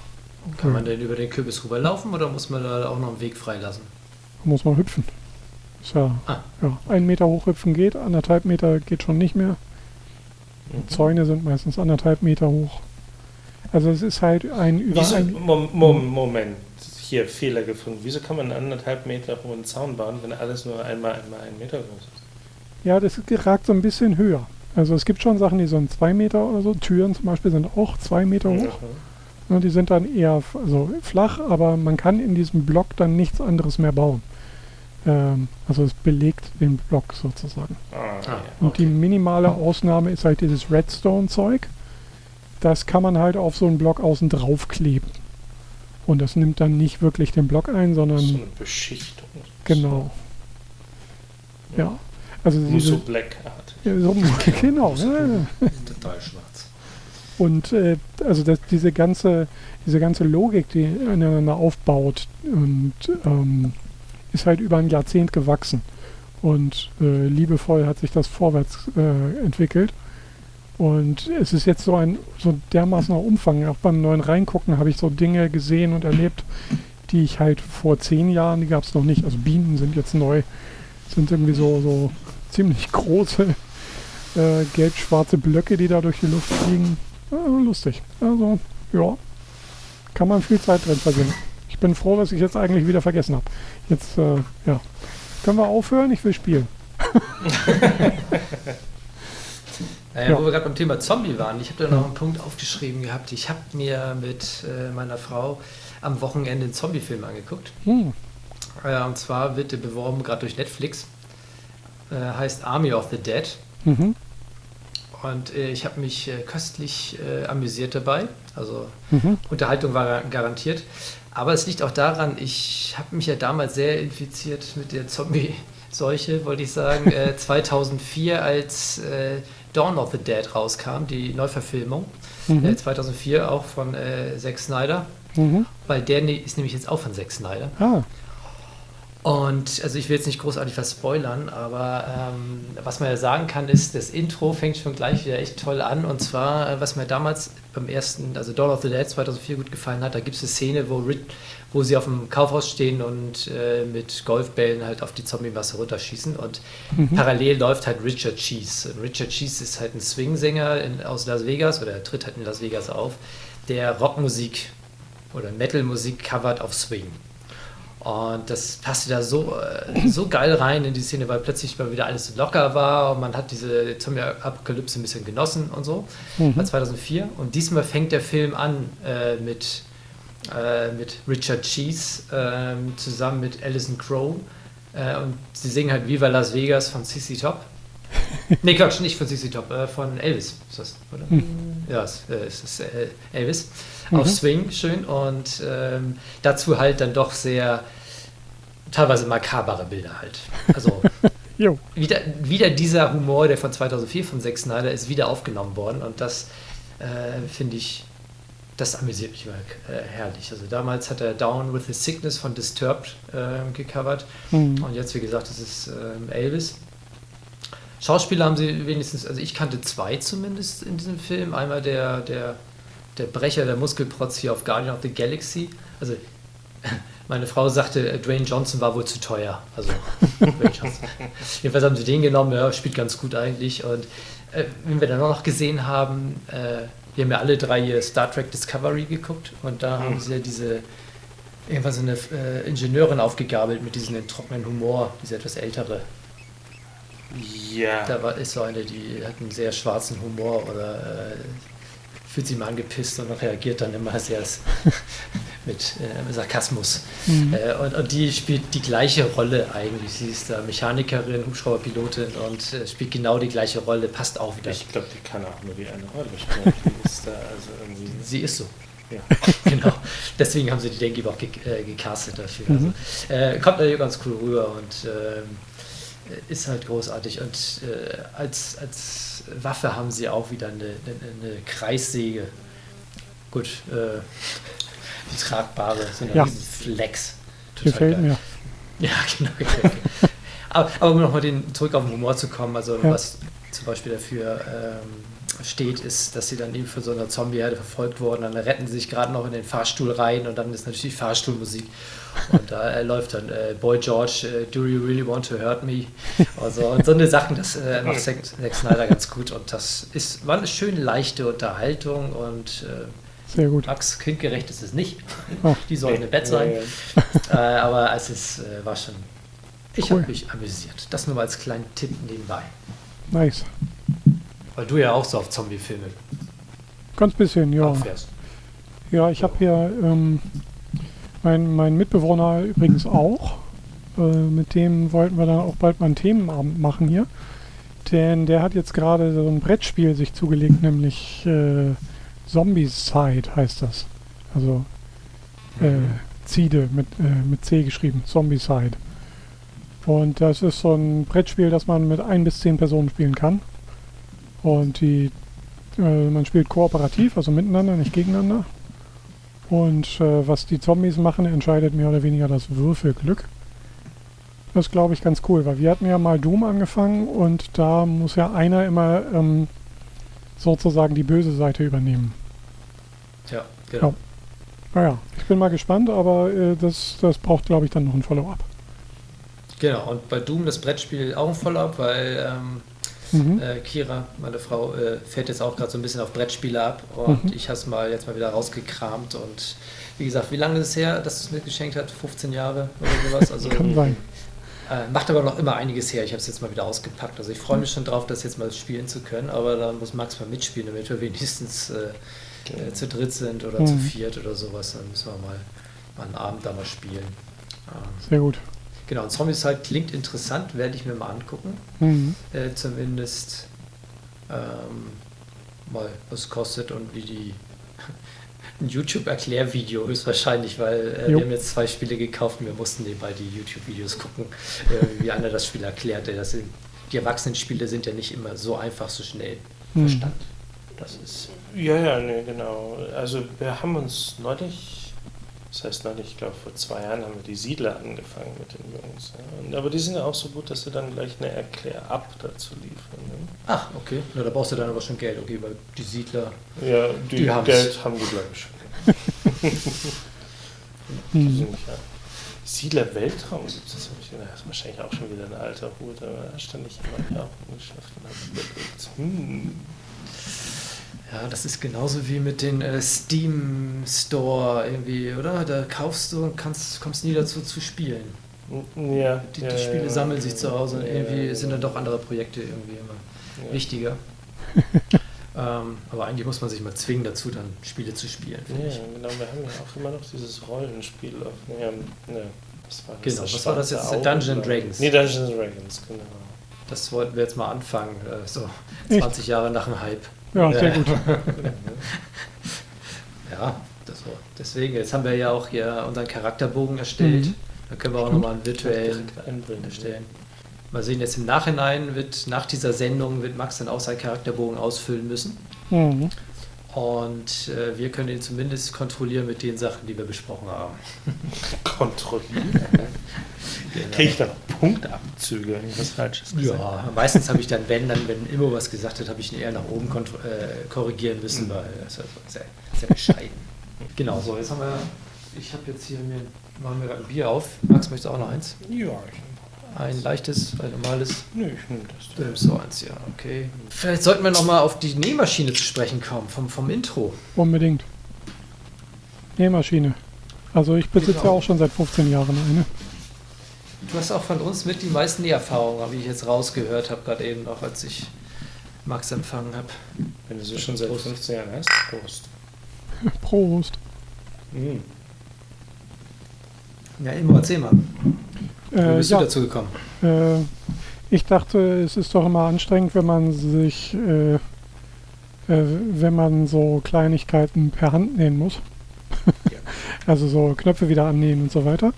Kann man denn über den Kürbis rüberlaufen oder muss man da auch noch einen Weg freilassen? Muss man hüpfen. Ist ja, Ah. ja, ein Meter hochhüpfen geht, anderthalb Meter geht schon nicht mehr. Mhm. Zäune sind meistens anderthalb Meter hoch. Also es ist halt ein über Wieso, ein, Mom- Mom- Moment, hier Fehler gefunden. Wieso kann man einen anderthalb Meter hohen Zaun bauen, wenn alles nur einmal einmal einen Meter groß ist? Ja, das ragt so ein bisschen höher. Also es gibt schon Sachen, die sind zwei Meter oder so. Türen zum Beispiel sind auch zwei Meter hoch. Mhm. Ne, die sind dann eher also flach, aber man kann in diesem Block dann nichts anderes mehr bauen. Ähm, also es belegt den Block sozusagen. Ah, Ah. ja. Und die minimale Ausnahme ist halt dieses Redstone-Zeug. Das kann man halt auf so einen Block außen drauf kleben. Und das nimmt dann nicht wirklich den Block ein, sondern So eine Beschichtung. genau. Ja. Also Nur diese, so Black-Art. ja, so, (laughs) genau. Ja, ja. Und äh, also das, diese ganze diese ganze Logik, die ineinander aufbaut, und ähm, ist halt über ein Jahrzehnt gewachsen. Und äh, liebevoll hat sich das vorwärts äh, entwickelt. Und es ist jetzt so ein so dermaßener Umfang. Auch beim neuen Reingucken habe ich so Dinge gesehen und erlebt, die ich halt vor zehn Jahren, die gab es noch nicht. Also Bienen sind jetzt neu, sind irgendwie so, so ziemlich große äh, gelb-schwarze Blöcke, die da durch die Luft fliegen. Ja, lustig. Also, ja. kann man viel Zeit drin verlieren. Ich bin froh, was ich jetzt eigentlich wieder vergessen habe. Jetzt, äh, ja. Können wir aufhören? Ich will spielen. (laughs) Naja, ja. wo wir gerade beim Thema Zombie waren, ich habe da noch einen Punkt aufgeschrieben gehabt. Ich habe mir mit äh, meiner Frau am Wochenende einen Zombie-Film angeguckt. Hm. Äh, und zwar wird der beworben gerade durch Netflix. Äh, heißt Army of the Dead. Mhm. Und äh, ich habe mich äh, köstlich äh, amüsiert dabei. Also mhm. Unterhaltung war garantiert. Aber es liegt auch daran, ich habe mich ja damals sehr infiziert mit der Zombie-Seuche, wollte ich sagen. (laughs) 2004, als Dawn of the Dead rauskam, die Neuverfilmung. Mhm. 2004 auch von Zack Snyder. Mhm. Weil der ne-, ist nämlich jetzt auch von Zack Snyder. Ah. Und also ich will jetzt nicht großartig was spoilern, aber ähm, was man ja sagen kann, ist, das Intro fängt schon gleich wieder echt toll an. Und zwar, äh, was mir damals beim ersten, also Dawn of the Dead 2004 gut gefallen hat, da gibt es eine Szene, wo, wo sie auf dem Kaufhaus stehen und äh, mit Golfbällen halt auf die Zombie-Masse runterschießen. Und mhm. parallel läuft halt Richard Cheese. Und Richard Cheese ist halt ein Swing-Sänger aus Las Vegas oder er tritt halt in Las Vegas auf, der Rockmusik oder Metal-Musik covert auf Swing. Und das passte da so, äh, so geil rein in die Szene, weil plötzlich mal wieder alles so locker war und man hat diese Zombie-Apokalypse ein bisschen genossen und so. Mhm. War 2004. Und diesmal fängt der Film an äh, mit, äh, mit Richard Cheese äh, zusammen mit Alison Crow. Äh, und sie singen halt Viva Las Vegas von CC Top. (laughs) nee, Quatsch, nicht von CC Top, äh, von Elvis ist das, oder? Mhm. Ja, es ist Elvis mhm. auf Swing, schön. Und ähm, dazu halt dann doch sehr teilweise makabere Bilder halt. Also (laughs) wieder, wieder dieser Humor, der von 2004 von Zack Snyder ist wieder aufgenommen worden. Und das äh, finde ich, das amüsiert mich immer äh, herrlich. Also damals hat er Down with the Sickness von Disturbed äh, gecovert. Mhm. Und jetzt, wie gesagt, das ist ähm, Elvis. Schauspieler haben sie wenigstens, also ich kannte zwei zumindest in diesem Film. Einmal der, der der Brecher, der Muskelprotz hier auf Guardian of the Galaxy. Also (laughs) meine Frau sagte, äh, Dwayne Johnson war wohl zu teuer. Also (laughs) Jedenfalls haben sie den genommen, ja, spielt ganz gut eigentlich. Und äh, wenn wir dann noch gesehen haben, äh, wir haben ja alle drei hier Star Trek Discovery geguckt und da mhm. haben sie ja diese irgendwann so eine äh, Ingenieurin aufgegabelt mit diesem trockenen Humor, diese etwas ältere. Ja. Da war, ist so eine, die hat einen sehr schwarzen Humor oder äh, fühlt sich mal angepisst und reagiert dann immer sehr (laughs) mit äh, Sarkasmus. Mhm. Äh, und, und, die spielt die gleiche Rolle eigentlich. Sie ist da Mechanikerin, Hubschrauberpilotin und äh, spielt genau die gleiche Rolle, passt auch wieder. Ich glaube, die kann auch nur die eine Rolle (laughs) spielen. ist also (laughs) sie ist so. Ja. genau. Deswegen haben sie die, denke ich, auch ge äh, gecastet dafür. Mhm. Also, äh, kommt natürlich ganz cool rüber und ähm, ist halt großartig. Und äh, als, als Waffe haben sie auch wieder eine, eine, eine Kreissäge. Gut, äh, die tragbare, so eine ja. Flex. Gefällt mir. (laughs) Ja, genau. aber, aber um nochmal zurück auf den Humor zu kommen, also ja. was zum Beispiel dafür ähm, steht, ist, dass sie dann eben von so einer Zombie-Herde verfolgt wurden. Dann retten sie sich gerade noch in den Fahrstuhl rein und dann ist natürlich Fahrstuhlmusik. Und da äh, läuft dann äh, Boy George, äh, Do You Really Want to Hurt Me? Also, und so eine Sachen, das äh, macht Zack, Zack Snyder ganz gut. Und das ist, war eine schön leichte Unterhaltung und äh, sehr gut. Max, kindgerecht ist es nicht. Oh. (laughs) Die sollen im Bett sein. Äh, aber es ist, war schon. Ich cool. habe mich amüsiert. Das nur mal als kleinen Tipp nebenbei. Nice. Weil du ja auch so auf Zombie-Filme. Ganz bisschen, ja. Abfährst. Ja, ich habe hier ähm, mein, mein Mitbewohner übrigens auch. Äh, mit dem wollten wir dann auch bald mal einen Themenabend machen hier. Denn der hat jetzt gerade so ein Brettspiel sich zugelegt, nämlich äh, Zombieside heißt das. Also äh, Zide mit, äh, mit C geschrieben, Zombieside. Und das ist so ein Brettspiel, das man mit ein bis zehn Personen spielen kann. Und die, äh, man spielt kooperativ, also miteinander, nicht gegeneinander. Und äh, was die Zombies machen, entscheidet mehr oder weniger das Würfelglück. Das glaube ich ganz cool, weil wir hatten ja mal Doom angefangen und da muss ja einer immer ähm, sozusagen die böse Seite übernehmen. Ja, genau. Ja. Naja, ich bin mal gespannt, aber äh, das, das braucht, glaube ich, dann noch ein Follow-up. Genau, und bei Doom das Brettspiel auch ein Follow-up, weil ähm, Mhm. Äh, Kira, meine Frau, äh, fährt jetzt auch gerade so ein bisschen auf Brettspiele ab und mhm. ich habe es mal jetzt mal wieder rausgekramt und wie gesagt, wie lange ist es her, dass es mir geschenkt hat? 15 Jahre oder sowas? Also, Kann sein. Äh, macht aber noch immer einiges her. Ich habe es jetzt mal wieder ausgepackt. Also ich freue mich schon drauf, das jetzt mal spielen zu können, aber da muss Max mal mitspielen, damit wir wenigstens äh, äh, zu dritt sind oder mhm. zu viert oder sowas. Dann müssen wir mal, mal einen Abend da mal spielen. Ähm, Sehr gut. Genau, und Zombies halt klingt interessant, werde ich mir mal angucken. Mhm. Äh, zumindest ähm, mal, was es kostet und wie die (laughs) ein YouTube-Erklärvideo höchstwahrscheinlich, weil äh, wir haben jetzt zwei Spiele gekauft und wir mussten nebenbei die YouTube-Videos gucken, äh, wie einer das Spiel erklärt. Das sind, die Erwachsenenspiele sind ja nicht immer so einfach, so schnell hm. verstanden. Das ist. Ja, ja, nee, genau. Also wir haben uns neulich das heißt neulich, ich glaube vor zwei Jahren haben wir die Siedler angefangen mit den Jungs. Ja. aber die sind ja auch so gut, dass sie dann gleich eine Erklär-Ab dazu liefern. Ne? Ach, okay. Na, da brauchst du dann aber schon Geld, okay, weil die Siedler. Ja, die, die Geld haben die, glaube ich, schon. (laughs) die sind ja. Siedler Weltraum gibt es, gedacht. Das ist wahrscheinlich auch schon wieder ein alter Hut, aber da stand ich immer auch geschafft und habe überlegt. Hm. Ja, das ist genauso wie mit den äh, Steam Store irgendwie, oder? Da kaufst du und kannst, kommst nie dazu zu spielen. Ja. Die, ja, die Spiele ja, sammeln sich zu Hause und irgendwie sind dann doch andere Projekte irgendwie immer wichtiger. (laughs) ähm, aber eigentlich muss man sich mal zwingen dazu, dann Spiele zu spielen. Ja, ich. genau. Wir haben ja auch immer noch dieses Rollenspiel auf. Ja, was war das? Genau, was war das jetzt? Dungeons Dragons. Nee, Dungeons Dragons, genau. Das wollten wir jetzt mal anfangen, äh, so 20 Echt? Jahre nach dem Hype. Ja, sehr gut. (laughs) ja, das war, deswegen, jetzt haben wir ja auch hier unseren Charakterbogen erstellt. Mhm. Da können wir auch nochmal einen virtuellen erstellen. Mal sehen, jetzt im Nachhinein wird, nach dieser Sendung, wird Max dann auch seinen Charakterbogen ausfüllen müssen. Mhm. Und äh, wir können ihn zumindest kontrollieren mit den Sachen, die wir besprochen haben. (laughs) kontrollieren? (laughs) genau. Kriege ich da noch Punktabzüge, wenn ich was Falsches gesagt Ja, meistens habe ich dann, wenn dann, wenn immer was gesagt hat, habe ich ihn eher nach oben äh, korrigieren müssen, mhm. weil das ist sehr, sehr bescheiden. genau, so, jetzt haben wir, ich habe jetzt hier mir, machen wir gerade ein Bier auf. Max, möchtest du auch noch eins? Ja, ich ein leichtes, ein normales? Nö, ich nehme das. Du nimmst so eins, ja, okay. Vielleicht sollten wir nochmal auf die Nähmaschine zu sprechen kommen, vom, vom Intro. Unbedingt. Nähmaschine. Also ich besitze genau. ja auch schon seit 15 Jahren eine. Du hast auch von uns mit die meisten Näherfahrungen, wie ich jetzt rausgehört habe, gerade eben noch, als ich Max empfangen habe. Wenn du sie schon seit 15 Jahren hast, Prost. (laughs) Prost. Mhm. Ja, immer erzähl mal. Wie äh, bist ja, du dazu gekommen? Äh, ich dachte, es ist doch immer anstrengend, wenn man sich, äh, äh wenn man so Kleinigkeiten per Hand nähen muss. ja. (laughs) Also so Knöpfe wieder annähen und so weiter.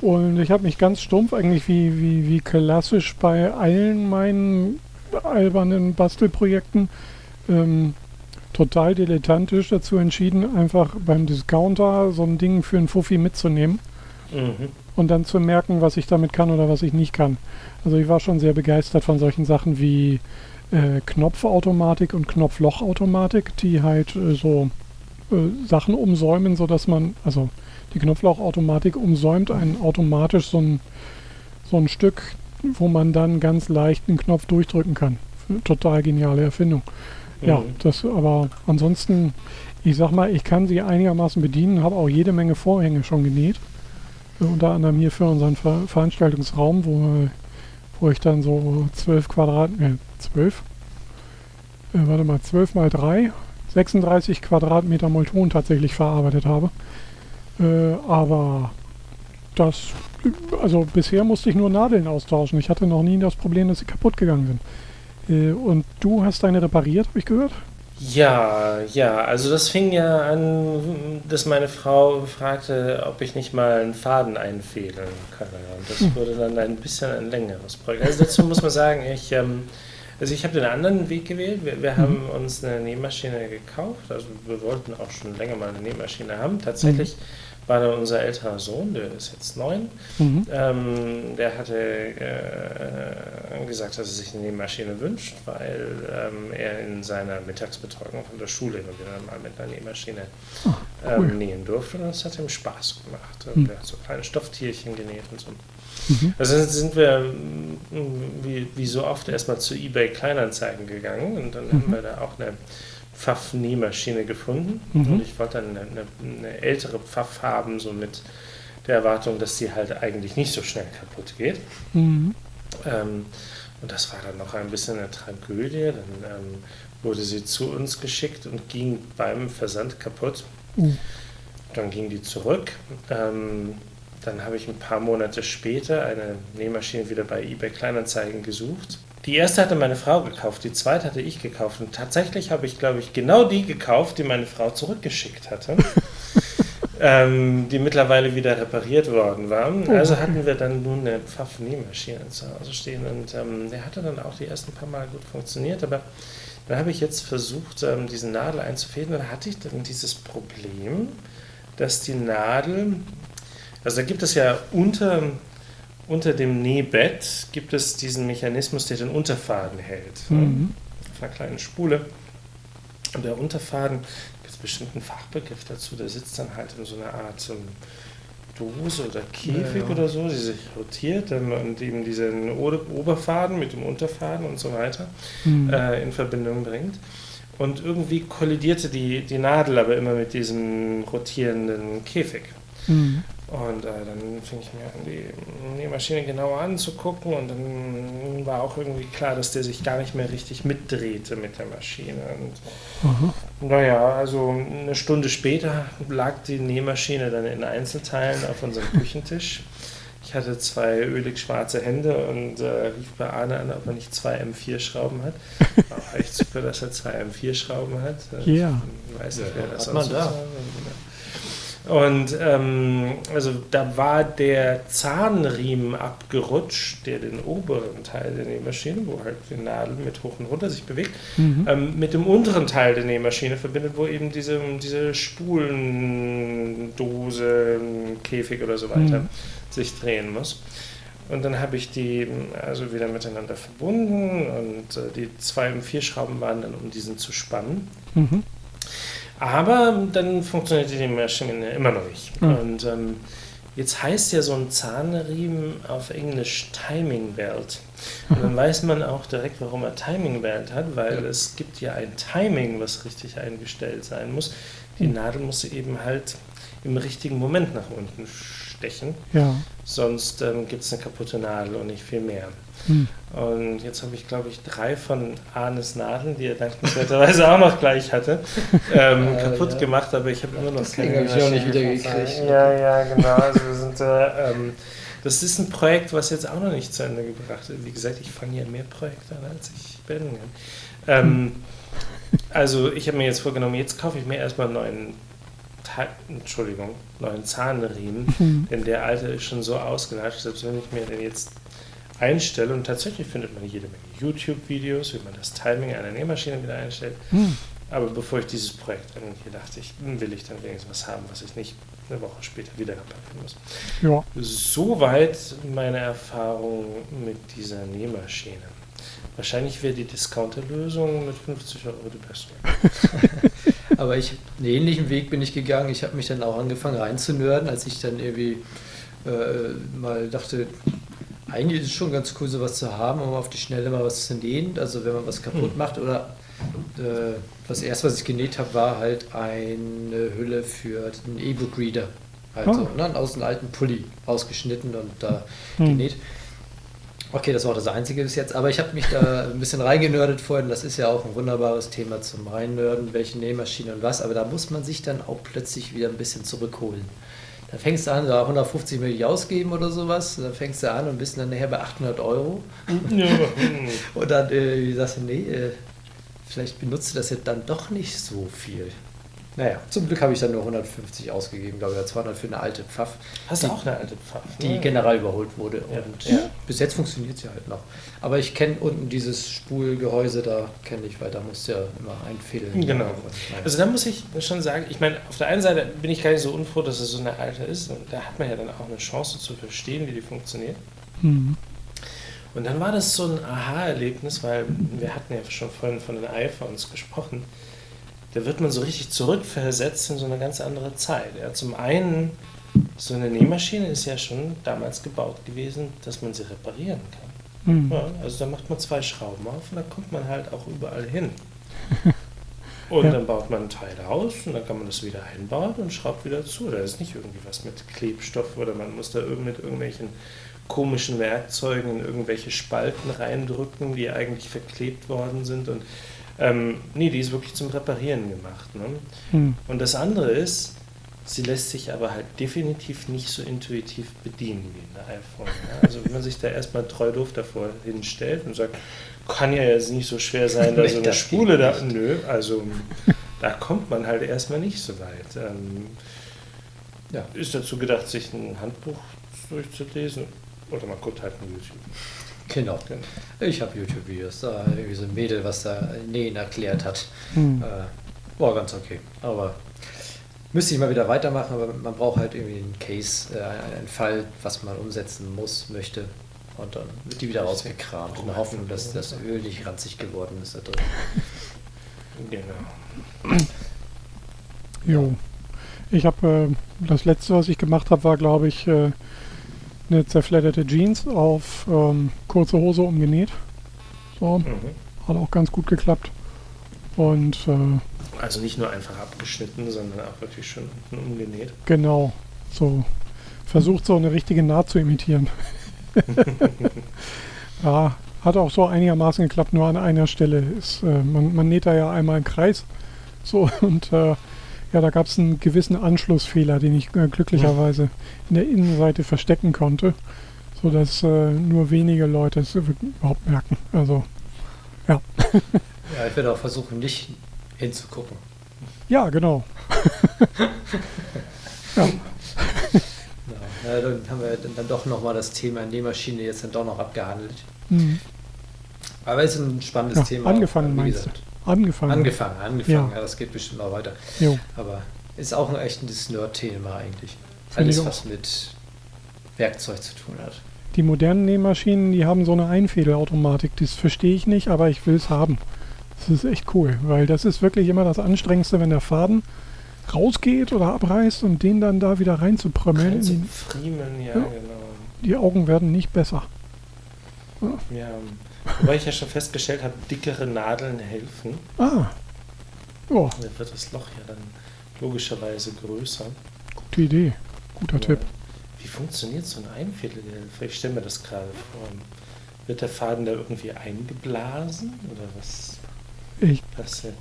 Und ich habe mich ganz stumpf, eigentlich wie, wie, wie klassisch bei allen meinen albernen Bastelprojekten, ähm, total dilettantisch dazu entschieden, einfach beim Discounter so ein Ding für einen Fuffi mitzunehmen. Mhm. Und dann zu merken, was ich damit kann oder was ich nicht kann. Also ich war schon sehr begeistert von solchen Sachen wie äh, Knopfautomatik und Knopflochautomatik, die halt äh, so äh, Sachen umsäumen, sodass man, also die Knopflochautomatik umsäumt einen automatisch so ein, so ein Stück, wo man dann ganz leicht den Knopf durchdrücken kann. Total geniale Erfindung. Mhm. Ja, das aber ansonsten, ich sag mal, ich kann sie einigermaßen bedienen, habe auch jede Menge Vorhänge schon genäht. Unter anderem hier für unseren Ver Veranstaltungsraum, wo, wo ich dann so 12 Quadratmeter, äh, 12? Äh, warte mal, 12 mal 3, 36 Quadratmeter Molton tatsächlich verarbeitet habe. Äh, aber das, also bisher musste ich nur Nadeln austauschen. Ich hatte noch nie das Problem, dass sie kaputt gegangen sind. Äh, und du hast deine repariert, habe ich gehört? Ja, ja, also das fing ja an, dass meine Frau fragte, ob ich nicht mal einen Faden einfädeln kann. Und das hm. wurde dann ein bisschen ein längeres Projekt. Also dazu muss man sagen, ich, ähm, also ich habe den anderen Weg gewählt. Wir, wir haben mhm. uns eine Nähmaschine gekauft. Also wir wollten auch schon länger mal eine Nähmaschine haben. Tatsächlich mhm war dann unser älterer Sohn, der ist jetzt neun. Mhm. Ähm, der hatte äh, gesagt, dass er sich eine Nähmaschine wünscht, weil ähm, er in seiner Mittagsbetreuung von der Schule immer wieder mal mit einer Nähmaschine Ah, cool. ähm, nähen durfte. Und das hat ihm Spaß gemacht. Mhm. Er hat so kleine Stofftierchen genäht und so. Mhm. Also sind wir mm, wie, wie so oft erstmal zu eBay Kleinanzeigen gegangen und dann haben wir da auch eine Pfaff-Nähmaschine gefunden. Mhm. Und ich wollte dann eine, eine, eine ältere Pfaff haben, so mit der Erwartung, dass die halt eigentlich nicht so schnell kaputt geht. Mhm. Ähm, und das war dann noch ein bisschen eine Tragödie. Dann ähm, wurde sie zu uns geschickt und ging beim Versand kaputt. Uh. Dann ging die zurück. Ähm, dann habe ich ein paar Monate später eine Nähmaschine wieder bei eBay Kleinanzeigen gesucht. Die erste hatte meine Frau gekauft, die zweite hatte ich gekauft. Und tatsächlich habe ich, glaube ich, genau die gekauft, die meine Frau zurückgeschickt hatte. (laughs) ähm, die mittlerweile wieder repariert worden war. Also hatten wir dann nun eine Pfaff-Nähmaschine zu Hause stehen und ähm, der hatte dann auch die ersten paar Mal gut funktioniert, aber dann habe ich jetzt versucht, ähm, diese Nadel einzufäden und da hatte ich dann dieses Problem, dass die Nadel, also da gibt es ja unter, unter dem Nähbett gibt es diesen Mechanismus, der den Unterfaden hält. Mhm. Auf einer kleinen Spule. Und der Unterfaden, gibt es bestimmt einen Fachbegriff dazu, der sitzt dann halt in so einer Art ähm, Dose oder Käfig Ja, ja. oder so, die sich rotiert und eben diesen Oberfaden mit dem Unterfaden und so weiter Mhm. äh, in Verbindung bringt. Und irgendwie kollidierte die, die Nadel aber immer mit diesem rotierenden Käfig. Mhm. Und äh, dann fing ich mir an, die Nähmaschine genauer anzugucken und dann war auch irgendwie klar, dass der sich gar nicht mehr richtig mitdrehte mit der Maschine. Und Aha. naja, also eine Stunde später lag die Nähmaschine dann in Einzelteilen auf unserem (laughs) Küchentisch. Ich hatte zwei ölig schwarze Hände und äh, rief bei Arne an, ob er nicht zwei M4-Schrauben hat. (laughs) War auch echt super, dass er zwei M4-Schrauben hat. Ja. Ich weiß nicht, Ja, wer das hat man da. Und ähm, also da war der Zahnriemen abgerutscht, der den oberen Teil der Nähmaschine, wo halt die Nadel mit hoch und runter sich bewegt, Mhm. ähm, mit dem unteren Teil der Nähmaschine verbindet, wo eben diese, diese Spulendose, Käfig oder so weiter Mhm. sich drehen muss. Und dann habe ich die also wieder miteinander verbunden und äh, die zwei und vier Schrauben waren dann, um diesen zu spannen. Mhm. Aber dann funktionierte die Maschine immer noch nicht. Mhm. Und ähm, jetzt heißt ja so ein Zahnriemen auf Englisch Timing Belt. Und dann (laughs) weiß man auch direkt, warum er Timing Belt hat, weil Ja. es gibt ja ein Timing, was richtig eingestellt sein muss. Die Mhm. Nadel muss eben halt im richtigen Moment nach unten stechen, Ja. sonst ähm, gibt es eine kaputte Nadel und nicht viel mehr. Mhm. Und jetzt habe ich, glaube ich, drei von Arnes Nadeln, die er dankenswerterweise (laughs) auch noch gleich hatte, ähm, Äh, kaputt ja. gemacht, aber ich habe immer noch Deswegen keine habe ich auch nicht wieder gekriegt. Ja, ja, genau. Also wir sind, äh, ähm, das ist ein Projekt, was jetzt auch noch nicht zu Ende gebracht ist. Wie gesagt, ich fange ja mehr Projekte an, als ich beenden kann. Ähm, also ich habe mir jetzt vorgenommen, jetzt kaufe ich mir erstmal einen neuen, Entschuldigung, neuen Zahnriemen, Mhm. denn der alte ist schon so ausgelatscht, selbst wenn ich mir den jetzt einstelle und tatsächlich findet man jede Menge YouTube-Videos, wie man das Timing einer Nähmaschine wieder einstellt. Mhm. Aber bevor ich dieses Projekt angehe, dachte ich, hm, will ich dann wenigstens was haben, was ich nicht eine Woche später wieder reparieren muss. Ja. Soweit meine Erfahrung mit dieser Nähmaschine. Wahrscheinlich wäre die Discounter-Lösung mit 50 Euro die beste. (laughs) Aber ich, einen ähnlichen Weg bin ich gegangen. Ich habe mich dann auch angefangen reinzunörden, als ich dann irgendwie äh, mal dachte, eigentlich ist es schon ganz cool, sowas zu haben, um auf die Schnelle mal was zu nähen. Also wenn man was kaputt Mhm. macht oder äh, das erste, was ich genäht habe, war halt eine Hülle für den E-Book-Reader. Also Ah. ne, aus einem alten Pulli ausgeschnitten und da Mhm. genäht. Okay, das war das Einzige bis jetzt, aber ich habe mich da ein bisschen reingenördet vorhin. Das ist ja auch ein wunderbares Thema zum Reinnörden, welche Nähmaschine und was, aber da muss man sich dann auch plötzlich wieder ein bisschen zurückholen. Da fängst du an, da 150 Millionen ausgeben oder sowas, dann fängst du an und bist dann nachher bei 800 Euro. Ja, (laughs) und dann äh, sagst du, nee, äh, vielleicht benutzt du das jetzt dann doch nicht so viel. Naja, zum Glück habe ich dann nur 150 ausgegeben, glaube ich, 200 für eine alte Pfaff. Hast du auch eine alte Pfaff? Die ne? generell überholt wurde. Ja. Und Ja. bis jetzt funktioniert sie halt noch. Aber ich kenne unten dieses Spulgehäuse, da kenne ich, weil da musst du ja immer einfädeln. Genau. Also da muss ich schon sagen, ich meine, auf der einen Seite bin ich gar nicht so unfroh, dass es so eine alte ist. Und da hat man ja dann auch eine Chance zu verstehen, wie die funktioniert. Mhm. Und dann war das so ein Aha-Erlebnis, weil wir hatten ja schon vorhin von den iPhones gesprochen. Da wird man so richtig zurückversetzt in so eine ganz andere Zeit. Ja, zum einen, so eine Nähmaschine ist ja schon damals gebaut gewesen, dass man sie reparieren kann. Mhm. Ja, also da macht man zwei Schrauben auf und da kommt man halt auch überall hin. (laughs) Und Ja. dann baut man ein Teil aus und dann kann man das wieder einbauen und schraubt wieder zu. Da ist nicht irgendwie was mit Klebstoff oder man muss da mit irgendwelchen komischen Werkzeugen in irgendwelche Spalten reindrücken, die eigentlich verklebt worden sind. Und ähm, nee, die ist wirklich zum Reparieren gemacht. Ne? Mhm. Und das andere ist, sie lässt sich aber halt definitiv nicht so intuitiv bedienen wie ein iPhone. Ja? Also wenn man sich da erstmal treu doof davor hinstellt und sagt, kann ja jetzt nicht so schwer sein, da (laughs) Nee, so eine Spule da. nicht. Nö, also da kommt man halt erstmal nicht so weit. Ähm, Ja. Ist dazu gedacht, sich ein Handbuch durchzulesen oder man guckt halt ein YouTube. Genau. Genau. Ich habe YouTube-Videos, da irgendwie so ein Mädel, was da Nähen erklärt hat. Mhm. Äh, war ganz okay. Aber müsste ich mal wieder weitermachen, aber man braucht halt irgendwie einen Case, äh, einen Fall, was man umsetzen muss, möchte. Und dann wird die wieder rausgekramt in der Hoffnung, dass das Öl nicht ranzig geworden ist da drin. Genau. Jo. Ich habe äh, das letzte, was ich gemacht habe, war, glaube ich, äh, eine zerfledderte Jeans auf ähm, kurze Hose umgenäht. So, Mhm. hat auch ganz gut geklappt. Und äh, Also nicht nur einfach abgeschnitten, sondern auch wirklich schon unten umgenäht. genau, so versucht so eine richtige Naht zu imitieren. (laughs) ja, hat auch so einigermaßen geklappt, nur an einer Stelle. Ist, äh, man, man näht da ja einmal im Kreis. So und äh, ja, da gab es einen gewissen Anschlussfehler, den ich äh, glücklicherweise in der Innenseite verstecken konnte, sodass äh, nur wenige Leute es überhaupt merken. Also Ja, ich werde auch versuchen, nicht hinzugucken. ja, genau. (laughs) ja. Ja, ja, dann haben wir dann, doch nochmal das Thema Nähmaschine jetzt dann doch noch abgehandelt. Mhm. Aber es ist ein spannendes Ja, Thema. angefangen wie meinst gesagt. Angefangen. Angefangen, angefangen. Ja. Ja. das geht bestimmt noch weiter. Jo. Aber ist auch ein echtes Nerd-Thema eigentlich. Finde Alles, was mit Werkzeug zu tun hat. Die modernen Nähmaschinen, die haben so eine Einfädelautomatik. Das verstehe ich nicht, aber ich will es haben. Das ist echt cool, weil das ist wirklich immer das Anstrengendste, wenn der Faden rausgeht oder abreißt und den dann da wieder reinzuprömmeln. Rein zu friemeln, ja, Ja. genau. die Augen werden nicht besser. Ja, wobei ich ja schon festgestellt habe, dickere Nadeln helfen. Ah. Ja, Dann wird das Loch ja dann logischerweise größer. gute Idee. Guter Tipp. Wie funktioniert so ein Einviertelhilfe? Ich stelle mir das gerade vor. Wird der Faden da irgendwie eingeblasen oder was Ich, passiert?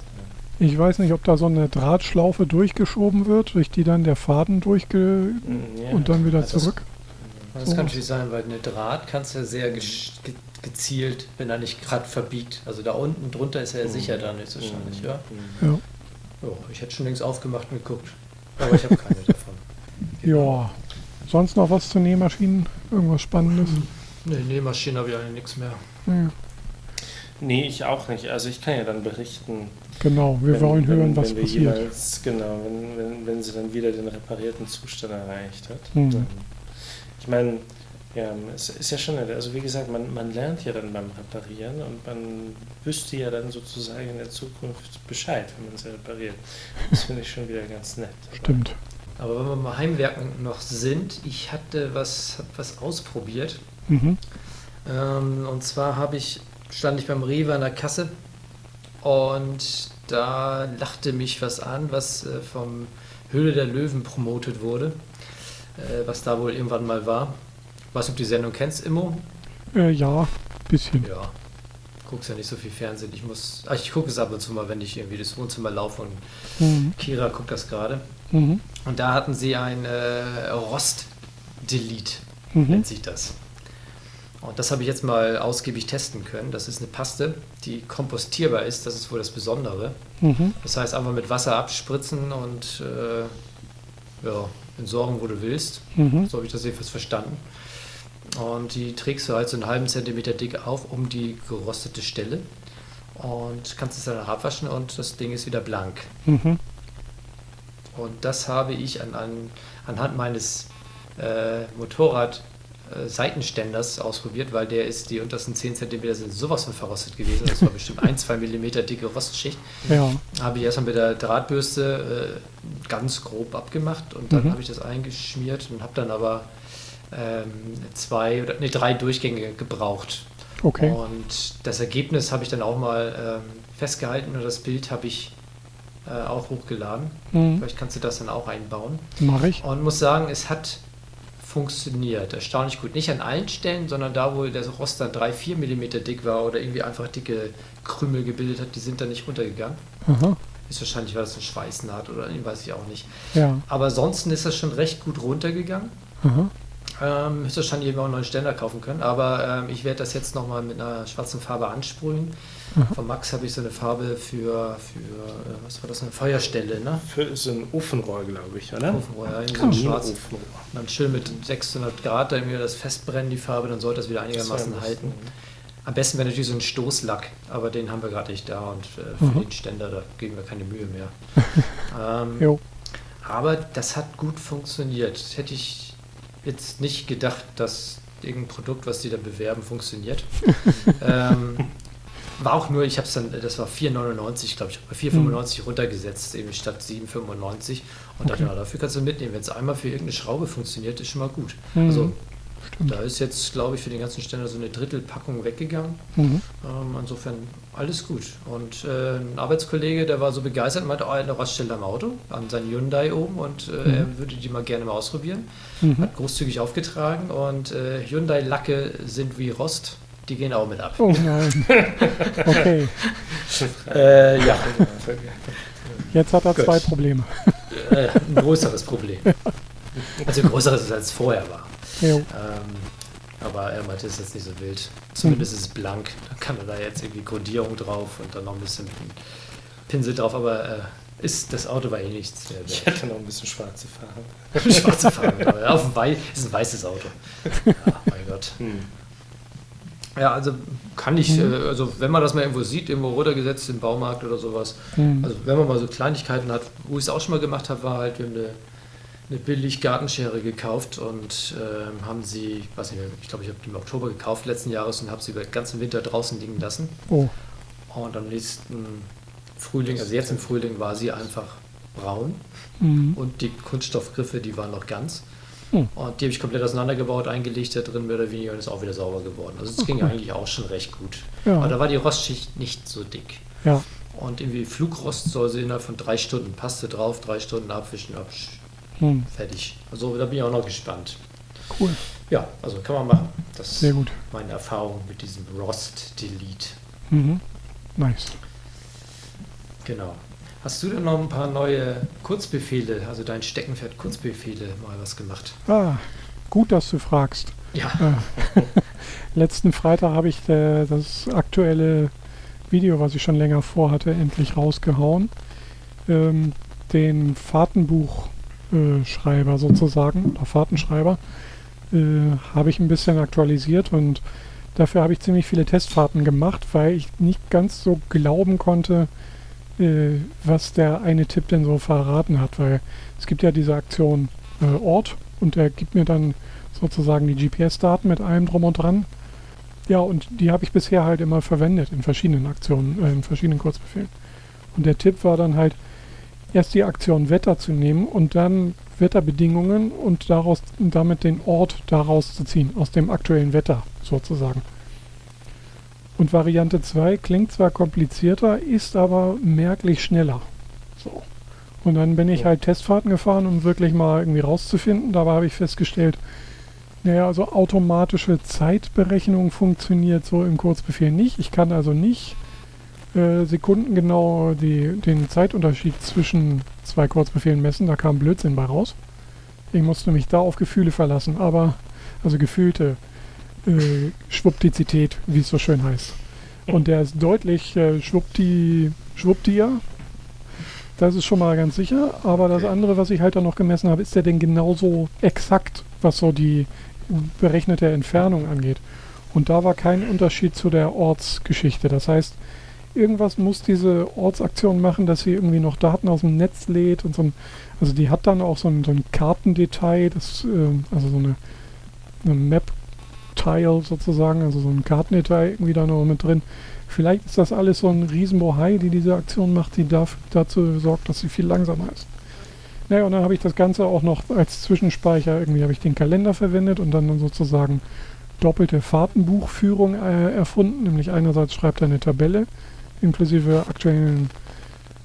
ich weiß nicht, ob da so eine Drahtschlaufe durchgeschoben wird, durch die dann der Faden durchge... Hm, Ja. und dann wieder Also zurück. Das So. kann natürlich sein, weil eine Draht kannst du ja sehr gezielt, wenn er nicht gerade verbiegt. Also da unten drunter ist er ja Mhm. sicher dann jetzt wahrscheinlich, ja. Mhm. Ja. ja. Ich hätte schon längst aufgemacht und geguckt. Aber ich habe keine davon. (laughs) ja. Sonst noch was zu Nähmaschinen? Irgendwas Spannendes? Nee, Nähmaschine habe ich eigentlich nichts mehr. Ja. Nee, ich auch nicht. Also ich kann ja dann berichten, Genau, wir wenn, wollen wenn, hören, was wenn passiert. Jemals, genau, wenn, wenn, wenn sie dann wieder den reparierten Zustand erreicht hat. Mhm. Dann, ich meine, ja, es ist ja schon, also wie gesagt, man, man lernt ja dann beim Reparieren und man wüsste ja dann sozusagen in der Zukunft Bescheid, wenn man sie repariert. Das finde ich schon wieder ganz nett. Stimmt. Aber wenn wir mal Heimwerken noch sind, ich hatte was, hab was ausprobiert. Mhm. Ähm, und zwar habe ich, stand ich beim Rewe an der Kasse und da lachte mich was an, was äh, vom Höhle der Löwen promotet wurde, äh, was da wohl irgendwann mal war. Weiß nicht, ob du die Sendung kennst, Immo? Äh, ja, bisschen. Ja. Guckst ja nicht so viel Fernsehen. Ich muss, ach, ich gucke es ab und zu mal, wenn ich irgendwie das Wohnzimmer laufe und Mhm. Kira guckt das gerade. Mhm. Und da hatten sie ein äh, Rost-Delete, Mhm. nennt sich das. Und das habe ich jetzt mal ausgiebig testen können. Das ist eine Paste, die kompostierbar ist. Das ist wohl das Besondere. Mhm. Das heißt, einfach mit Wasser abspritzen und äh, ja, entsorgen, wo du willst. Mhm. So habe ich das jedenfalls verstanden. Und die trägst du halt so einen halben Zentimeter dick auf um die gerostete Stelle und kannst es dann abwaschen und das Ding ist wieder blank. Mhm. Und das habe ich an, an, anhand meines äh, Motorrad Seitenständers ausprobiert, weil der ist, die untersten 10 cm sind sowas von verrostet gewesen. Das war bestimmt 1, 2 mm dicke Rostschicht. Ja. Habe ich erstmal mit der Drahtbürste äh, ganz grob abgemacht und dann Mhm. habe ich das eingeschmiert und habe dann aber ähm, zwei oder nee, drei Durchgänge gebraucht. Okay. Und das Ergebnis habe ich dann auch mal ähm, festgehalten und das Bild habe ich äh, auch hochgeladen. Mhm. Vielleicht kannst du das dann auch einbauen. Mache ich. Und muss sagen, es hat funktioniert. Erstaunlich gut. Nicht an allen Stellen, sondern da, wo der Rost dann 3, 4 mm dick war oder irgendwie einfach dicke Krümel gebildet hat, die sind dann nicht runtergegangen. Aha. Ist wahrscheinlich, weil das eine Schweißnaht oder weiß ich auch nicht. Ja. Aber ansonsten ist das schon recht gut runtergegangen. Aha. Ähm, höchstwahrscheinlich eben auch einen neuen Ständer kaufen können. Aber ähm, ich werde das jetzt nochmal mit einer schwarzen Farbe ansprühen. Von Max habe ich so eine Farbe für, für äh, was war das, eine Feuerstelle, ne? Für so ein Ofenrohr, glaube ich, oder? Ofenrohr, ja, irgendwie so ein schwarz. Ofenrohr. Und dann schön mit 600 Grad da irgendwie das festbrennen, die Farbe, dann sollte das wieder einigermaßen Das halten. Am besten wäre natürlich so ein Stoßlack, aber den haben wir gerade nicht da und äh, für Mhm. den Ständer, da geben wir keine Mühe mehr. (laughs) ähm, Jo. aber das hat gut funktioniert. Das hätte ich jetzt nicht gedacht, dass irgendein Produkt, was die da bewerben, funktioniert. (laughs) ähm, war auch nur, ich habe es dann, das war 4,99, glaube ich, bei 4,95 runtergesetzt, eben statt 7,95. Und dachte, Okay. na, dafür kannst du mitnehmen. Wenn es einmal für irgendeine Schraube funktioniert, ist schon mal gut. Mhm. Also Stimmt. da ist jetzt, glaube ich, für den ganzen Ständer so eine Drittelpackung weggegangen. Mhm. Ähm, insofern alles gut. Und äh, ein Arbeitskollege, der war so begeistert und meinte, oh, er hat eine Raststelle am Auto, an seinem Hyundai oben und äh, Mhm. er würde die mal gerne mal ausprobieren. Mhm. Hat großzügig aufgetragen und äh, Hyundai-Lacke sind wie Rost, die gehen auch mit ab. Oh nein. (laughs) Okay. Äh, ja, Jetzt hat er Gut. zwei Probleme. äh, ein größeres Problem. Also ein größeres als es vorher war. Ähm, aber er meinte, es ist jetzt nicht so wild. Zumindest ist es blank. Dann kann er da jetzt irgendwie Kodierung drauf und dann noch ein bisschen Pinsel drauf. Aber äh, ist, das Auto war eh nichts. Der, Ich hätte noch ein bisschen schwarze Farbe. schwarze Farbe. Aber auf dem Wei ist ein weißes Auto. (laughs) Ja, mein Gott. Hm. Ja, also kann ich, äh, also wenn man das mal irgendwo sieht, irgendwo runtergesetzt im Baumarkt oder sowas, Mhm. also wenn man mal so Kleinigkeiten hat, wo ich es auch schon mal gemacht habe, war halt, wir haben eine, eine billig Gartenschere gekauft und ähm, haben sie, weiß nicht mehr, ich glaube, ich habe die im Oktober gekauft letzten Jahres und habe sie über den ganzen Winter draußen liegen lassen. Oh. Und am nächsten Frühling, also jetzt im Frühling, war sie einfach braun Mhm. und die Kunststoffgriffe, die waren noch ganz. Hm. Und die habe ich komplett auseinandergebaut, eingelegt da drin, mehr oder weniger, und ist auch wieder sauber geworden. Also es ging eigentlich auch schon recht gut. Ja. Aber da war die Rostschicht nicht so dick. Ja. Und irgendwie Flugrost soll sie innerhalb von drei Stunden, passte drauf, drei Stunden abwischen, absch, Hm. fertig. Also da bin ich auch noch gespannt. Cool. Ja, also kann man machen. Das ist Sehr gut. meine Erfahrung mit diesem Rost Delete. Mhm. Nice. Genau. Hast du denn noch ein paar neue Kurzbefehle, also dein Steckenpferd Kurzbefehle mal was gemacht? Ah, gut, dass du fragst. Ja. (laughs) Letzten Freitag habe ich äh, das aktuelle Video, was ich schon länger vorhatte, endlich rausgehauen. Ähm, den Fahrtenbuchschreiber sozusagen, oder Fahrtenschreiber, äh, habe ich ein bisschen aktualisiert und dafür habe ich ziemlich viele Testfahrten gemacht, weil ich nicht ganz so glauben konnte, äh, was der eine Tipp denn so verraten hat, weil es gibt ja diese Aktion äh, Ort und der gibt mir dann sozusagen die GPS-Daten mit allem drum und dran. Ja, und die habe ich bisher halt immer verwendet in verschiedenen Aktionen, äh, in verschiedenen Kurzbefehlen. Und der Tipp war dann halt, erst die Aktion Wetter zu nehmen und dann Wetterbedingungen und daraus damit den Ort daraus zu ziehen, aus dem aktuellen Wetter sozusagen. Und Variante 2 klingt zwar komplizierter, ist aber merklich schneller. So. Und dann bin ich halt Testfahrten gefahren, um wirklich mal irgendwie rauszufinden. Dabei habe ich festgestellt, naja, also automatische Zeitberechnung funktioniert so im Kurzbefehl nicht. Ich kann also nicht äh, sekundengenau die, den Zeitunterschied zwischen zwei Kurzbefehlen messen. Da kam Blödsinn bei raus. Ich musste mich da auf Gefühle verlassen, aber also gefühlte äh, Schwuppdizität, wie es so schön heißt. Und der ist deutlich äh, schwuppdi, schwuppdier. Das ist schon mal ganz sicher. Aber das andere, was ich halt dann noch gemessen habe, ist der denn genauso exakt, was so die berechnete Entfernung angeht. Und da war kein Unterschied zu der Ortsgeschichte. Das heißt, irgendwas muss diese Ortsaktion machen, dass sie irgendwie noch Daten aus dem Netz lädt und so ein, also die hat dann auch so ein, so ein Kartendetail, das, ähm, also so eine, eine Map-Tile sozusagen, also so ein Kartendetail irgendwie da noch mit drin. Vielleicht ist das alles so ein Riesenbohai, die diese Aktion macht, die daf- dazu sorgt, dass sie viel langsamer ist. Naja, und dann habe ich das Ganze auch noch als Zwischenspeicher, irgendwie habe ich den Kalender verwendet und dann sozusagen doppelte Fahrtenbuchführung äh, erfunden. Nämlich einerseits schreibt er eine Tabelle inklusive aktuellen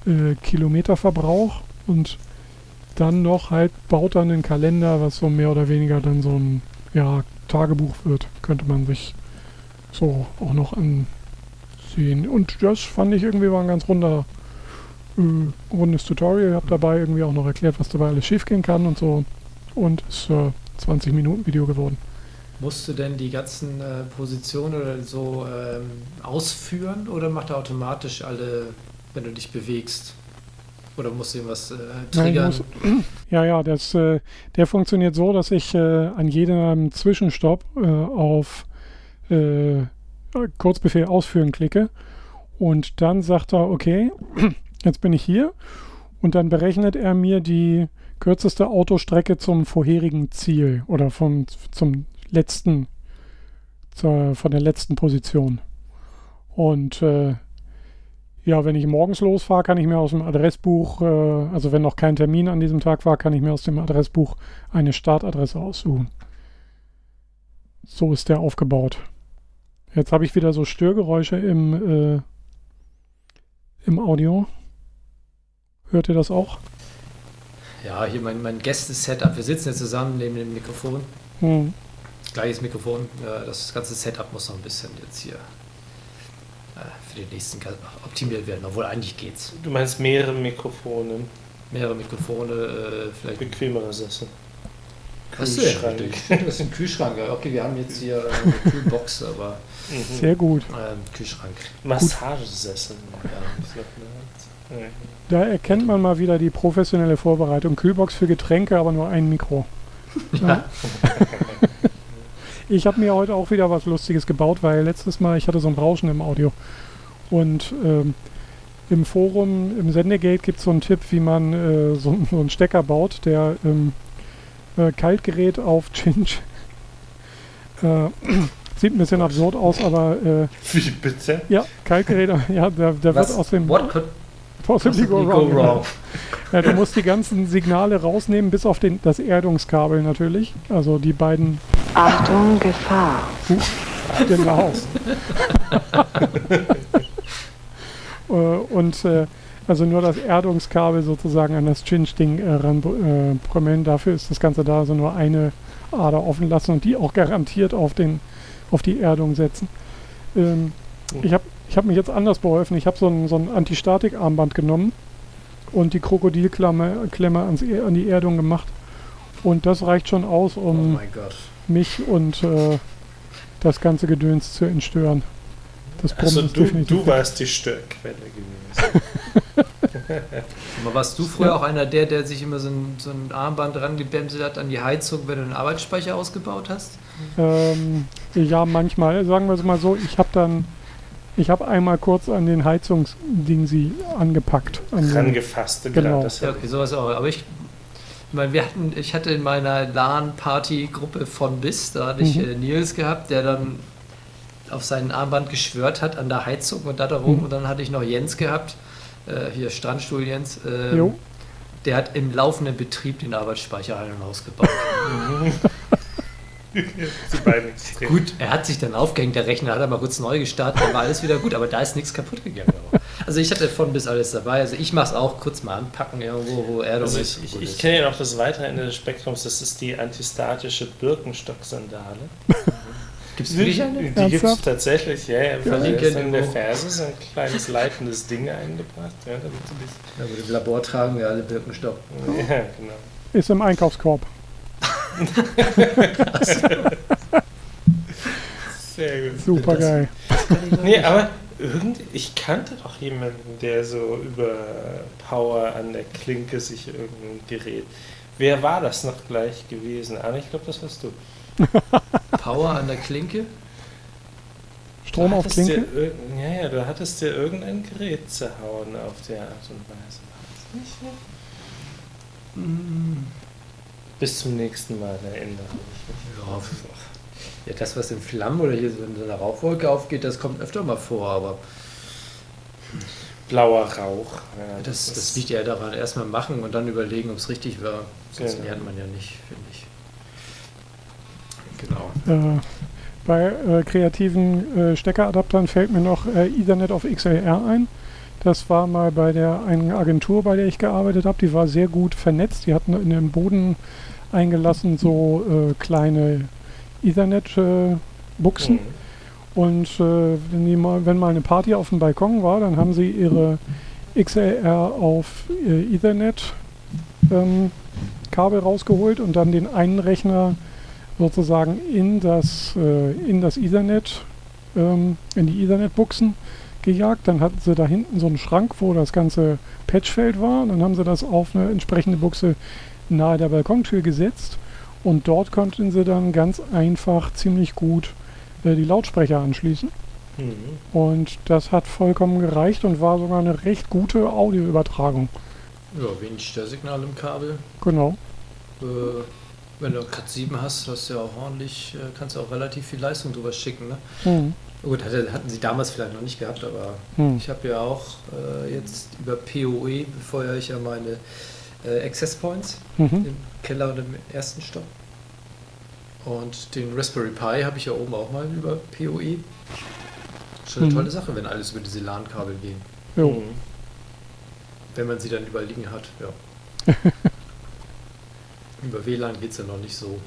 äh, Kilometerverbrauch und dann noch halt baut dann einen Kalender, was so mehr oder weniger dann so ein ja, Tagebuch wird, könnte man sich so auch noch ansehen. Und das fand ich irgendwie war ein ganz runder, äh, rundes Tutorial. Ich habe dabei irgendwie auch noch erklärt, was dabei alles schiefgehen kann und so. Und ist äh, 20 Minuten Video geworden. Musst du denn die ganzen äh, Positionen oder so ähm, ausführen oder macht er automatisch alle, wenn du dich bewegst? Oder musst du irgendwas äh, Nein, triggern? muss- (clears throat) Ja, ja, das, äh, der funktioniert so, dass ich äh, an jedem Zwischenstopp äh, auf äh, Kurzbefehl ausführen klicke und dann sagt er, okay, (clears throat) jetzt bin ich hier und dann berechnet er mir die kürzeste Autostrecke zum vorherigen Ziel oder vom, zum letzten, zur, von der letzten Position. Und äh, ja, wenn ich morgens losfahre, kann ich mir aus dem Adressbuch, äh, also wenn noch kein Termin an diesem Tag war, kann ich mir aus dem Adressbuch eine Startadresse aussuchen. So ist der aufgebaut. Jetzt habe ich wieder so Störgeräusche im, äh, im Audio. Hört ihr das auch? Ja, hier mein, mein Gäste-Setup. Wir sitzen jetzt zusammen neben dem Mikrofon. Hm. Gleiches Mikrofon. Ja, das ganze Setup muss noch ein bisschen jetzt hier äh, für den nächsten optimiert werden. Obwohl eigentlich geht's. Du meinst mehrere Mikrofone, Mehrere Mikrofone, äh, vielleicht. bequemere Sessel. Was Kühlschrank. denn? Das ist ein (laughs) Kühlschrank. Okay, wir haben jetzt hier eine Kühlbox, aber Mhm. Sehr gut. ähm, Kühlschrank. Massagesessel. Ja. Da erkennt man mal wieder die professionelle Vorbereitung. Kühlbox für Getränke, aber nur ein Mikro. Ja. Ich habe mir heute auch wieder was Lustiges gebaut, weil letztes Mal ich hatte so ein Rauschen im Audio. Und ähm, im Forum, im Sendegate gibt es so einen Tipp, wie man äh, so, so einen Stecker baut, der ähm, äh, Kaltgerät auf Cinch. Äh, (clears throat) sieht ein bisschen absurd aus, aber äh, Wie bitte? ja, Kaltgerät, (laughs) ja, der, der wird Was? aus dem What could Possibly go go wrong. wrong? Ja, du musst die ganzen Signale rausnehmen, bis auf den, das Erdungskabel natürlich. Also die beiden, Achtung, Gefahr. genau. (laughs) (laughs) Äh, Und äh, also nur das Erdungskabel sozusagen an das Chinch-Ding äh, ranpromellen. Dafür ist das Ganze da, also nur eine Ader offen lassen und die auch garantiert auf, den, auf die Erdung setzen. Ähm, ich habe ich hab mich jetzt anders beholfen. Ich habe so ein, so ein Antistatik-Armband genommen und die Krokodilklemme Klemme ans, E- an die Erdung gemacht. Und das reicht schon aus, Oh um Gott. mich und äh, das ganze Gedöns zu entstören. Das Brummen Also ist du, du warst die Störquelle gewesen. Aber warst du früher auch einer der, der sich immer so ein, so ein Armband rangebämselt hat an die Heizung, wenn du einen Arbeitsspeicher ausgebaut hast? Ähm, ja, manchmal, sagen wir es mal so, ich habe dann, ich habe einmal kurz an den Heizungsding sie angepackt. An Rangefasst. Genau. Das Ja, okay, sowas auch. Aber ich, ich meine, wir hatten, ich hatte in meiner LAN-Party-Gruppe von bis, da hatte ich Mhm. äh, Nils gehabt, der dann auf seinen Armband geschwört hat an der Heizung und da darum. Mhm. Und dann hatte ich noch Jens gehabt, äh, hier Strandstuhl Jens. Jo. Der hat im laufenden Betrieb den Arbeitsspeicher ein- und ausgebaut. (laughs) Gut, er hat sich dann aufgehängt, der Rechner hat er mal kurz neu gestartet, dann war alles wieder gut, aber da ist nichts kaputt gegangen. Also ich hatte von bis alles dabei. Also ich mache es auch kurz mal anpacken irgendwo, wo Erdung Also ist. ich, ich, kenne ja noch das weitere Ende des Spektrums, das ist die antistatische Birkenstock-Sandale. (laughs) Gibt's wirklich eine? Die gibt es tatsächlich, ja, ja. Verlinke Ja, in der. Ferse so ein kleines leitendes Ding eingebracht. Ja, damit du dich, Ja, aber im Labor tragen wir alle Birkenstock. ja genau. Ist im Einkaufskorb. (laughs) Sehr gut. Super geil. Nee, aber irgend, ich kannte doch jemanden, der so über Power an der Klinke sich irgendein Gerät. Wer war das noch gleich gewesen? Arne, ich glaube, das warst du. Power an der Klinke. Strom auf Klinke? Dir, ja, ja, du hattest dir irgendein Gerät zerhauen auf der Art und Weise. War das nicht so? Bis zum nächsten Mal erinnere ich Ja, ja, das, was in Flammen oder hier so in so einer Rauchwolke aufgeht, das kommt öfter mal vor, aber mich. Blauer Rauch. Ja, das, ist- das liegt ja daran, erstmal machen und dann überlegen, ob es richtig war. Sonst Genau. lernt man ja nicht, finde ich. Genau. Äh, bei äh, kreativen äh, Steckeradaptern fällt mir noch äh, Ethernet auf XLR ein. Das war mal bei der einen Agentur, bei der ich gearbeitet habe. Die war sehr gut vernetzt. Die hatten in den Boden eingelassen so äh, kleine Ethernet-Buchsen. Mhm. Und äh, wenn, mal, wenn mal eine Party auf dem Balkon war, dann haben sie ihre XLR auf Ethernet ähm, Kabel rausgeholt und dann den einen Rechner sozusagen in das, äh, in das Ethernet, ähm, in die Ethernet-Buchsen gejagt. Dann hatten sie da hinten so einen Schrank, wo das ganze Patchfeld war. Und dann haben sie das auf eine entsprechende Buchse nahe der Balkontür gesetzt. Und dort konnten sie dann ganz einfach ziemlich gut äh, die Lautsprecher anschließen. Mhm. Und das hat vollkommen gereicht und war sogar eine recht gute Audioübertragung. Ja, wenig Störsignal im Kabel. Genau. Äh, wenn du Cat 7 hast, hast du ja auch ordentlich, äh, kannst du auch relativ viel Leistung drüber schicken. Ne? Hm. Gut, hatte, hatten sie damals vielleicht noch nicht gehabt, aber Hm. ich habe ja auch äh, jetzt über PoE befeuere ich ja meine äh, Access Points Mhm. im Keller und im ersten Stock. Und den Raspberry Pi habe ich ja oben auch mal über PoE. Schon eine Mhm. tolle Sache, wenn alles über diese LAN-Kabel gehen. Jo. Mhm. Wenn man sie dann überall liegen hat, ja. (laughs) über WLAN geht es ja noch nicht so.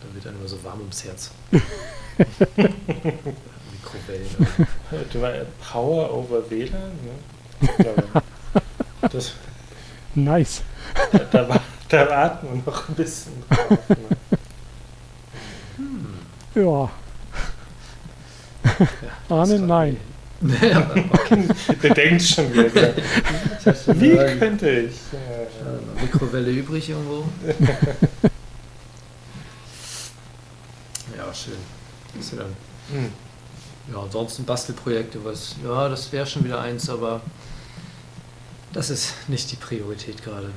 Da wird dann immer so warm ums Herz. (laughs) Mikrowellen. Du war Power over WLAN, ne? Das, Nice. da, da, da warten wir noch ein bisschen drauf. Ne? Ja. Arne, nein. Ja, (laughs) okay. Der denkt schon wieder. Wie Wie könnte ich? Ja, Mikrowelle übrig irgendwo? ja, schön. Ist dann? Hm. Ja, ansonsten Bastelprojekte, was, ja, das wäre schon wieder eins, aber das ist nicht die Priorität gerade.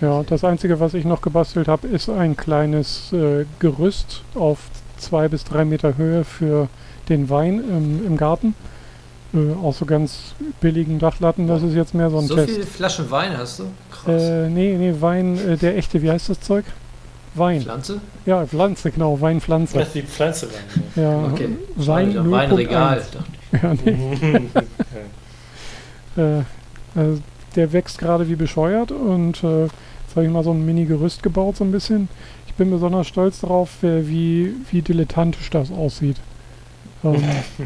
Ja, das Einzige, was ich noch gebastelt habe, ist ein kleines äh, Gerüst auf zwei bis drei Meter Höhe für den Wein im, im Garten. Äh, auch so ganz billigen Dachlatten. Das ist jetzt mehr so ein So Test. viele Flaschen Wein hast du? Krass. Äh, nee, nee, Wein, äh, der echte, wie heißt das Zeug? Wein. Pflanze? Ja, Pflanze, genau, Weinpflanze. Das ist die Pflanze war. Ja, Okay. Wein Schade, Weinregal. 0.1. (laughs) Ja, nee. Ne? (laughs) Äh, also der wächst gerade wie bescheuert und äh, jetzt habe ich mal so ein Mini-Gerüst gebaut, so ein bisschen. Ich bin besonders stolz darauf, wie, wie dilettantisch das aussieht. Ähm,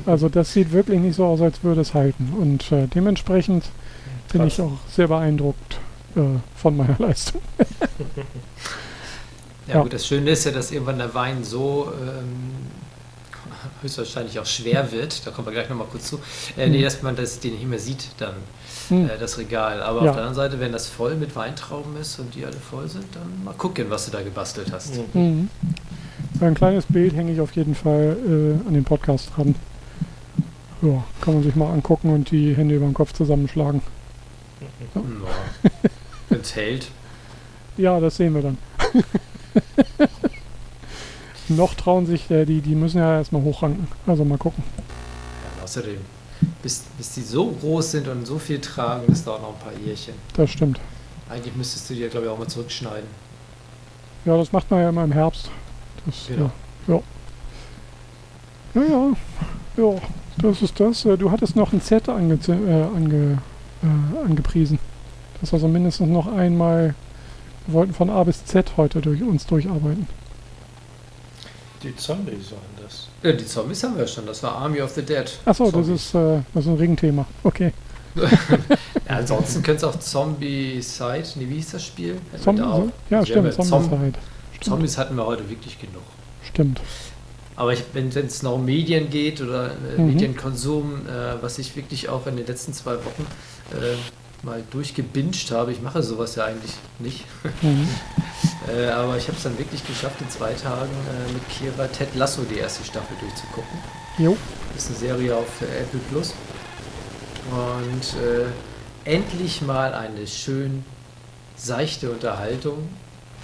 also das sieht wirklich nicht so aus, als würde es halten. Und äh, dementsprechend bin Krass. ich auch sehr beeindruckt äh, von meiner (laughs) Leistung. Ja, Ja. gut, das Schöne ist ja, dass irgendwann der Wein so ähm, höchstwahrscheinlich auch schwer wird. Da kommen wir gleich nochmal kurz zu. Äh, nee, Mhm. dass man das, den nicht mehr sieht, dann Hm. das Regal. Aber Ja. auf der anderen Seite, wenn das voll mit Weintrauben ist und die alle voll sind, dann mal gucken, was du da gebastelt hast. Mhm. Ein kleines Bild hänge ich auf jeden Fall äh, an den Podcast dran. Ja, kann man sich mal angucken und die Hände über den Kopf zusammenschlagen. Ja. Wenn es hält. Ja, das sehen wir dann. (laughs) Noch trauen sich, äh, die, die müssen ja erstmal hochranken. Also mal gucken. Ja, außerdem, bis, bis die so groß sind und so viel tragen, das dauert noch ein paar Jährchen. Das stimmt. Eigentlich müsstest du die ja, glaube ich, auch mal zurückschneiden. Ja, das macht man ja immer im Herbst. Das, Genau. Ja. Ja, ja. ja. das ist das. Äh, Du hattest noch ein Z ange, äh, ange, äh, angepriesen. Das war so mindestens noch einmal. Wir wollten von A bis Z heute durch uns durcharbeiten. Die Zombies waren das. Ja, die Zombies haben wir schon. Das war Army of the Dead. Achso, das ist, äh, das ist ein Ringthema. Okay. (laughs) Ja, ansonsten könnte es auch Zombie-Side, nee, wie hieß das Spiel? Hätten wir Zombi da auch. ja, stimmt. ja Zom Zombieside. Stimmt. Zombies hatten wir heute wirklich genug. Stimmt. Aber ich, wenn es noch um Medien geht oder äh, Mhm. Medienkonsum, äh, was ich wirklich auch in den letzten zwei Wochen äh, mal durchgebinged habe, ich mache sowas ja eigentlich nicht, Mhm. (laughs) äh, aber ich habe es dann wirklich geschafft, in zwei Tagen äh, mit Kira Ted Lasso die erste Staffel durchzugucken. Jo. Das ist eine Serie auf äh, Apple Plus. Und endlich mal eine schön seichte Unterhaltung,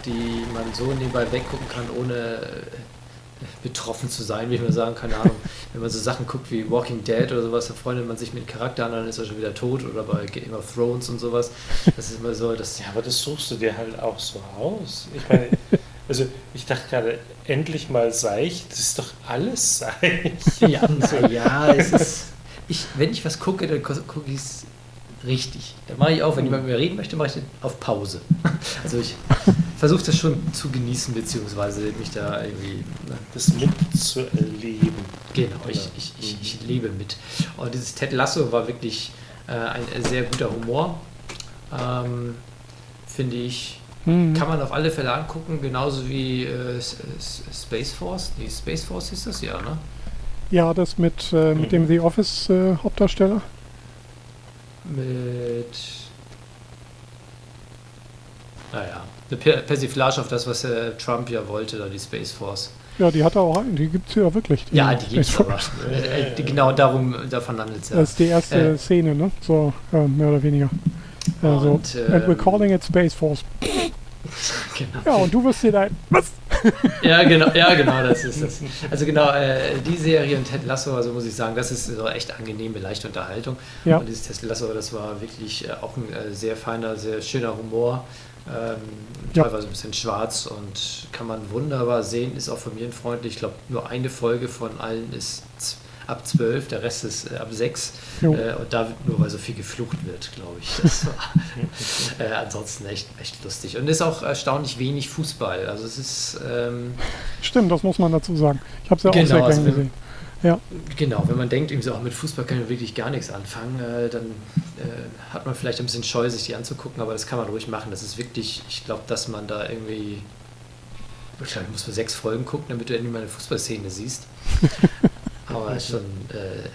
die man so nebenbei weggucken kann, ohne äh, betroffen zu sein, wie man sagen kann. Keine Ahnung, (laughs) wenn man so Sachen guckt wie Walking Dead oder sowas, da freundet man sich mit dem Charakter an, dann ist er schon wieder tot oder bei Game of Thrones und sowas. Das ist immer so, dass Ja, aber das suchst du dir halt auch so aus. Ich meine, (laughs) also ich dachte gerade, endlich mal seicht, das ist doch alles seicht. Ja, na ja, es (laughs) ist. Ich, wenn ich was gucke, dann gucke ich es richtig. Dann mache ich auch, wenn jemand mit mir reden möchte, mache ich den auf Pause. (laughs) Also ich versuche das schon zu genießen, beziehungsweise mich da irgendwie. Ne, Das mitzuerleben. genau, ich, ich, ich, ich lebe mit. Und dieses Ted Lasso war wirklich äh, ein sehr guter Humor. Ähm, Finde ich. Mhm. Kann man auf alle Fälle angucken, genauso wie äh, Space Force. Die Space Force ist das ja, ne? Ja, das mit, äh, mit dem The Office äh, Hauptdarsteller. Mit. Naja, eine Per- Persiflage auf das, was äh, Trump ja wollte, da die Space Force. Ja, die hat er auch, die gibt es ja wirklich. Ja, die gibt's Space aber. Äh, die, genau darum, davon handelt es ja. Das ist die erste Äh. Szene, ne? So, mehr oder weniger. Also, Und, and we're ähm, calling it Space Force. (laughs) Genau. Ja, und du wirst dir dein. Was? (laughs) Ja, genau, ja, genau, das ist das. Also genau, äh, die Serie und Ted Lasso, also muss ich sagen, das ist so echt angenehme, leichte Unterhaltung. Ja. Und dieses Ted Lasso, das war wirklich äh, auch ein äh, sehr feiner, sehr schöner Humor. Ähm, Ja. Teilweise ein bisschen schwarz und kann man wunderbar sehen, ist auch familienfreundlich. Ich glaube, nur eine Folge von allen ist ab 12, der Rest ist äh, ab 6. Jo. Äh, und da wird nur, weil so viel geflucht wird, glaube ich. Das war (laughs) äh, ansonsten echt, echt lustig. Und ist auch erstaunlich wenig Fußball. Also es ist... Ähm, Stimmt, das muss man dazu sagen. Ich habe es ja auch Genau, sehr also gern wenn- gesehen. Genau, wenn man denkt, irgendwie so, auch mit Fußball kann ich wirklich gar nichts anfangen, äh, dann äh, hat man vielleicht ein bisschen Scheu, sich die anzugucken, aber das kann man ruhig machen. Das ist wirklich, ich glaube, dass man da irgendwie, wahrscheinlich muss man sechs Folgen gucken, damit du endlich mal eine Fußballszene siehst. (laughs) aber ist schon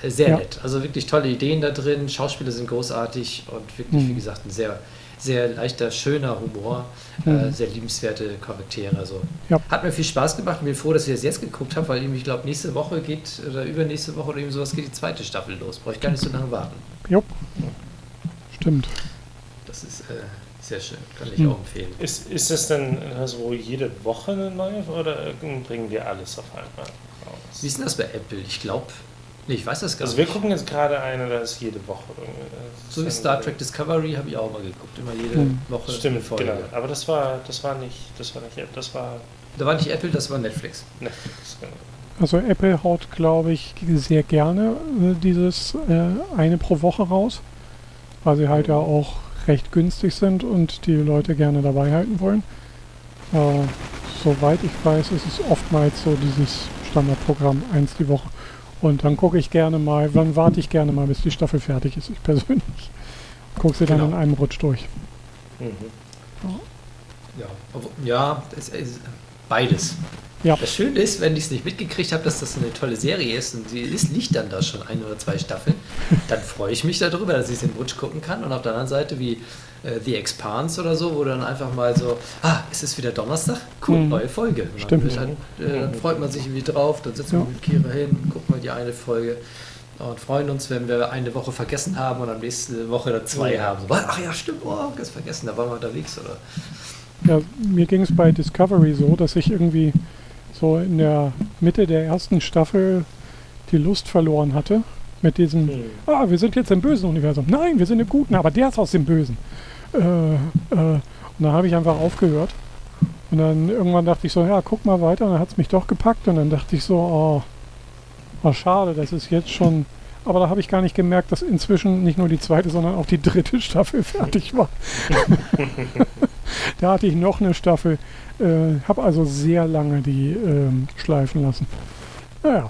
äh, sehr Ja. nett. Also wirklich tolle Ideen da drin, Schauspieler sind großartig und wirklich, Mhm. wie gesagt, ein sehr, sehr leichter, schöner Humor, äh, Mhm. sehr liebenswerte Charaktere. Also Ja. hat mir viel Spaß gemacht. Bin froh, dass ich das jetzt geguckt habe, weil ich glaube, nächste Woche geht oder übernächste Woche oder irgendwie sowas geht die zweite Staffel los. Brauche ich gar nicht so lange warten. Jo. Stimmt. Das ist äh, sehr schön. Kann ich Hm. auch empfehlen. Ist, ist das dann also jede Woche eine neue oder bringen wir alles auf einmal raus? Wie ist denn das bei Apple? Ich glaube, nee, ich weiß das gar Also wir nicht. gucken jetzt gerade eine, da ist jede Woche irgendwie. Das ist So wie Star Trek Discovery habe ich auch mal geguckt. Immer jede Hm. Woche eine Stimmt, Folge. genau. Aber das war, das war nicht, das war nicht, das war Da war nicht Apple, das war Netflix. Netflix. Genau. Also Apple haut, glaube ich, sehr gerne äh, dieses äh, eine pro Woche raus, weil sie halt ja auch recht günstig sind und die Leute gerne dabei halten wollen. Äh, soweit ich weiß, ist es oftmals so dieses Standardprogramm, eins die Woche. Und dann gucke ich gerne mal, dann warte ich gerne mal, bis die Staffel fertig ist, ich persönlich. (laughs) Gucke sie dann Genau. in einem Rutsch durch. Mhm. Ja, ja es ist beides. Ja. Das Schöne ist, wenn ich es nicht mitgekriegt habe, dass das eine tolle Serie ist und sie ist, liegt dann da schon ein oder zwei Staffeln, dann freue ich mich darüber, dass ich es in Rutsch gucken kann. Und auf der anderen Seite wie äh, The Expanse oder so, wo dann einfach mal so, ah, es ist wieder Donnerstag, cool, Mhm. neue Folge. Und dann, Stimmt. Halt, äh, dann freut man sich irgendwie drauf, dann setzen wir Ja. mit Kira hin, gucken wir die eine Folge und freuen uns, wenn wir eine Woche vergessen haben und am nächste Woche dann zwei Ja. haben. So, ach ja, stimmt, oh, ganz vergessen, da waren wir unterwegs, oder? Ja, mir ging es bei Discovery so, dass ich irgendwie so in der Mitte der ersten Staffel die Lust verloren hatte. Mit diesem, Mhm. ah, wir sind jetzt im bösen Universum. Nein, wir sind im Guten, aber der ist aus dem Bösen. Äh, äh, und dann habe ich einfach aufgehört. Und dann irgendwann dachte ich so, ja, guck mal weiter. Und dann hat es mich doch gepackt. Und dann dachte ich so, oh, oh, schade, das ist jetzt schon. Aber da habe ich gar nicht gemerkt, dass inzwischen nicht nur die zweite, sondern auch die dritte Staffel (laughs) fertig war. (laughs) da hatte ich noch eine Staffel. Äh, habe also sehr lange die ähm, schleifen lassen. Naja.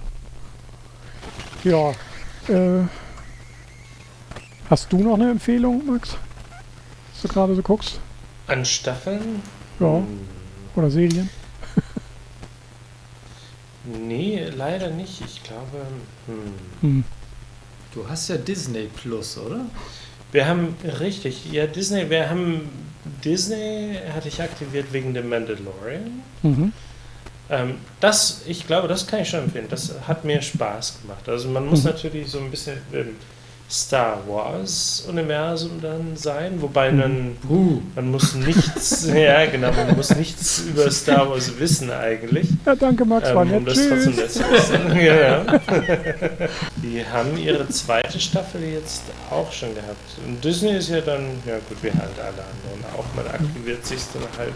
Ja. Äh, hast du noch eine Empfehlung, Max? Was du gerade so guckst? An Staffeln? Ja. Oder Serien? (laughs) Nee, leider nicht. Ich glaube. Hm. Hm. Du hast ja Disney Plus, oder? Wir haben, richtig, ja, Disney, wir haben, Disney hatte ich aktiviert wegen dem Mandalorian. Mhm. Ähm, das, ich glaube, das kann ich schon empfehlen. Das hat mir Spaß gemacht. Also man muss Mhm. natürlich so ein bisschen im Star Wars-Universum dann sein, wobei Mhm. man, Uh. man muss nichts, (laughs) ja genau, man muss nichts über Star Wars wissen eigentlich. Ja, danke Max, war Ähm, nett. um das trotzdem Tschüss. nett zu wissen. (laughs) ja, ja. Die haben ihre zweite Staffel jetzt auch schon gehabt. Und Disney ist ja dann, ja gut, wie halt alle anderen auch. Man aktiviert sich dann halt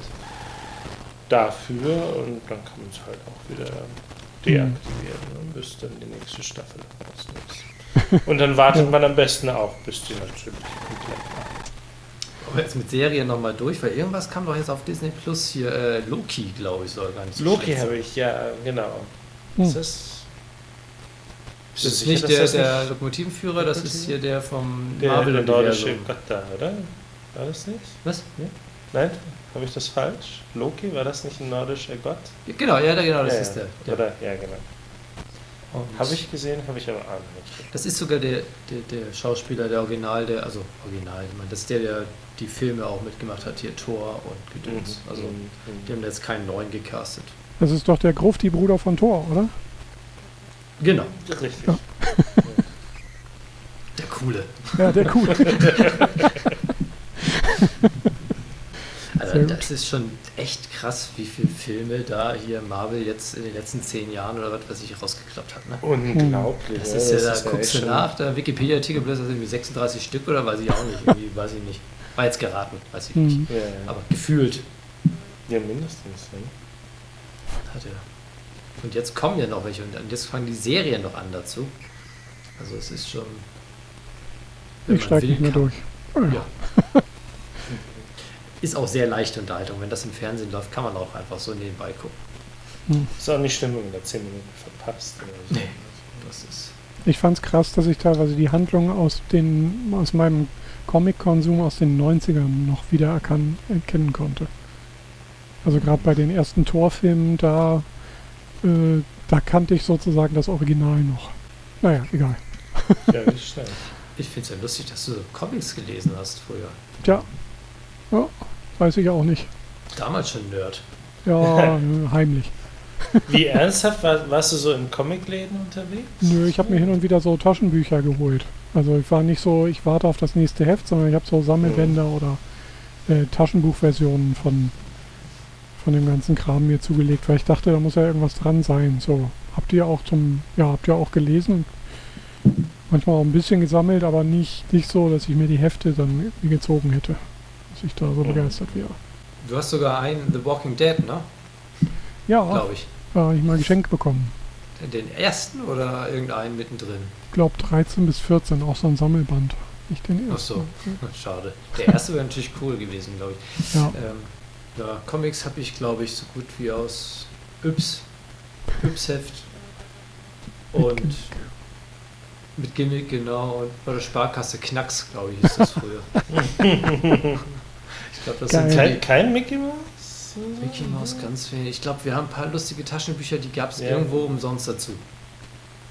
dafür und dann kann man es halt auch wieder deaktivieren, ne, bis dann die nächste Staffel ist. Und dann wartet man am besten auch, bis die natürlich komplett Aber jetzt mit Serien nochmal durch, weil irgendwas kam doch jetzt auf Disney Plus hier. Äh, Loki, glaube ich, soll gar nicht so Loki habe ich, ja, genau. Hm. Ist das. Das ist sicher, nicht der, das der nicht Lokomotivenführer, das ist hier der vom der, der nordische. Gott da, oder? War das nicht? Was? Nein? Habe ich das falsch? Loki, war das nicht ein nordischer Gott? Genau, ja, genau, das ja, ist der. ja. der. Oder? Ja, genau. Habe ich gesehen, habe ich aber auch nicht. Das ist sogar der, der, der Schauspieler, der Original, der, also Original, ich meine, das ist der, der die Filme auch mitgemacht hat, hier Thor und Gedöns. Also, die haben jetzt keinen neuen gecastet. Das ist doch der Grufti-Bruder von Thor, oder? Genau, Richtig. Ja. der Coole. Ja, der cool. (laughs) Also, das ist schon echt krass, wie viele Filme da hier Marvel jetzt in den letzten zehn Jahren oder was weiß ich rausgeklappt hat. Ne? Unglaublich. Das ist ja, da echt guckst du nach, der Wikipedia-Artikel, das ist irgendwie 36 Stück oder weiß ich auch nicht. Irgendwie, weiß ich nicht. War jetzt geraten, weiß ich nicht. Hm. Ja, ja. Aber gefühlt ja, mindestens. Ne? hat er. Und jetzt kommen ja noch welche und jetzt fangen die Serien noch an dazu. Also es ist schon. wenn Ich man steige will, nicht mehr kann- durch. Ja. (laughs) Ist auch sehr leichte Unterhaltung. Wenn das im Fernsehen läuft, kann man auch einfach so nebenbei gucken. Ist auch nicht schlimm, wenn man da 10 Minuten verpasst. Oder so. Nee. Das ist. Ich fand es krass, dass ich teilweise die Handlung aus, den, aus meinem Comic-Konsum aus den 90ern noch wieder erkan erkennen konnte. Also gerade bei den ersten Torfilmen, da, äh, da kannte ich sozusagen das Original noch. Naja, egal. Ja, wie (laughs) schnell. Ich finde es ja lustig, dass du Comics gelesen hast früher. Tja, ja, weiß ich auch nicht. Damals schon Nerd. Ja, (laughs) heimlich. Wie ernsthaft war, warst du so in Comicläden unterwegs? Nö, ich habe mir hin und wieder so Taschenbücher geholt. Also ich war nicht so, ich warte auf das nächste Heft, sondern ich habe so Sammelbänder oder äh, Taschenbuchversionen von, von dem ganzen Kram mir zugelegt, weil ich dachte, da muss ja irgendwas dran sein. So, habt ihr auch zum, ja, habt ihr auch gelesen manchmal auch ein bisschen gesammelt, aber nicht, nicht so, dass ich mir die Hefte dann gezogen hätte. Ich da so Mhm. begeistert wäre. Du hast sogar einen The Walking Dead, ne? Ja, Glaube ich. habe ich mal geschenkt bekommen. Den ersten oder irgendeinen mittendrin? Ich glaube 13 bis 14, auch so ein Sammelband. Nicht den Ach ersten. so, (laughs) schade. Der erste wäre natürlich cool gewesen, glaube ich. Ja. Ähm, ja, Comics habe ich, glaube ich, so gut wie aus Yps, Yps-Heft (laughs) und Gimmick. mit Gimmick, genau, und bei der Sparkasse Knacks, glaube ich, ist das früher. (laughs) ich glaube, das Geil. sind Kein, kein Mickey Mouse? Mickey Mouse ganz wenig. Ich glaube, wir haben ein paar lustige Taschenbücher, die gab es Ja. irgendwo umsonst dazu.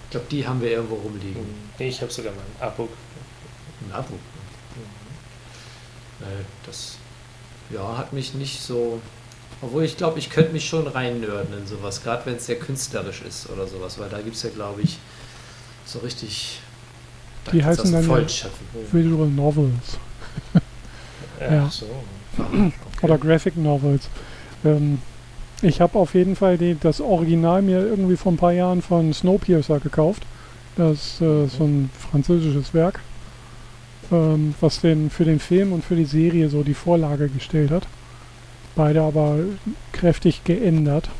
Ich glaube, die haben wir irgendwo rumliegen. Nee, ich habe sogar mal ein Abo. Ein Abo. Nee, das ja, hat mich nicht so. Obwohl ich glaube, ich könnte mich schon reinnörden in sowas, gerade wenn es sehr künstlerisch ist oder sowas, weil da gibt es ja, glaube ich, so richtig. Da Die heißen dann ja- Vollen schöpfen. Visual Novels Ach Ja. so. Oder Graphic Novels. Ähm, ich habe auf jeden Fall die, das Original mir irgendwie vor ein paar Jahren von Snowpiercer gekauft. Das ist äh, so ein französisches Werk, ähm, was den für den Film und für die Serie so die Vorlage gestellt hat. Beide aber kräftig geändert.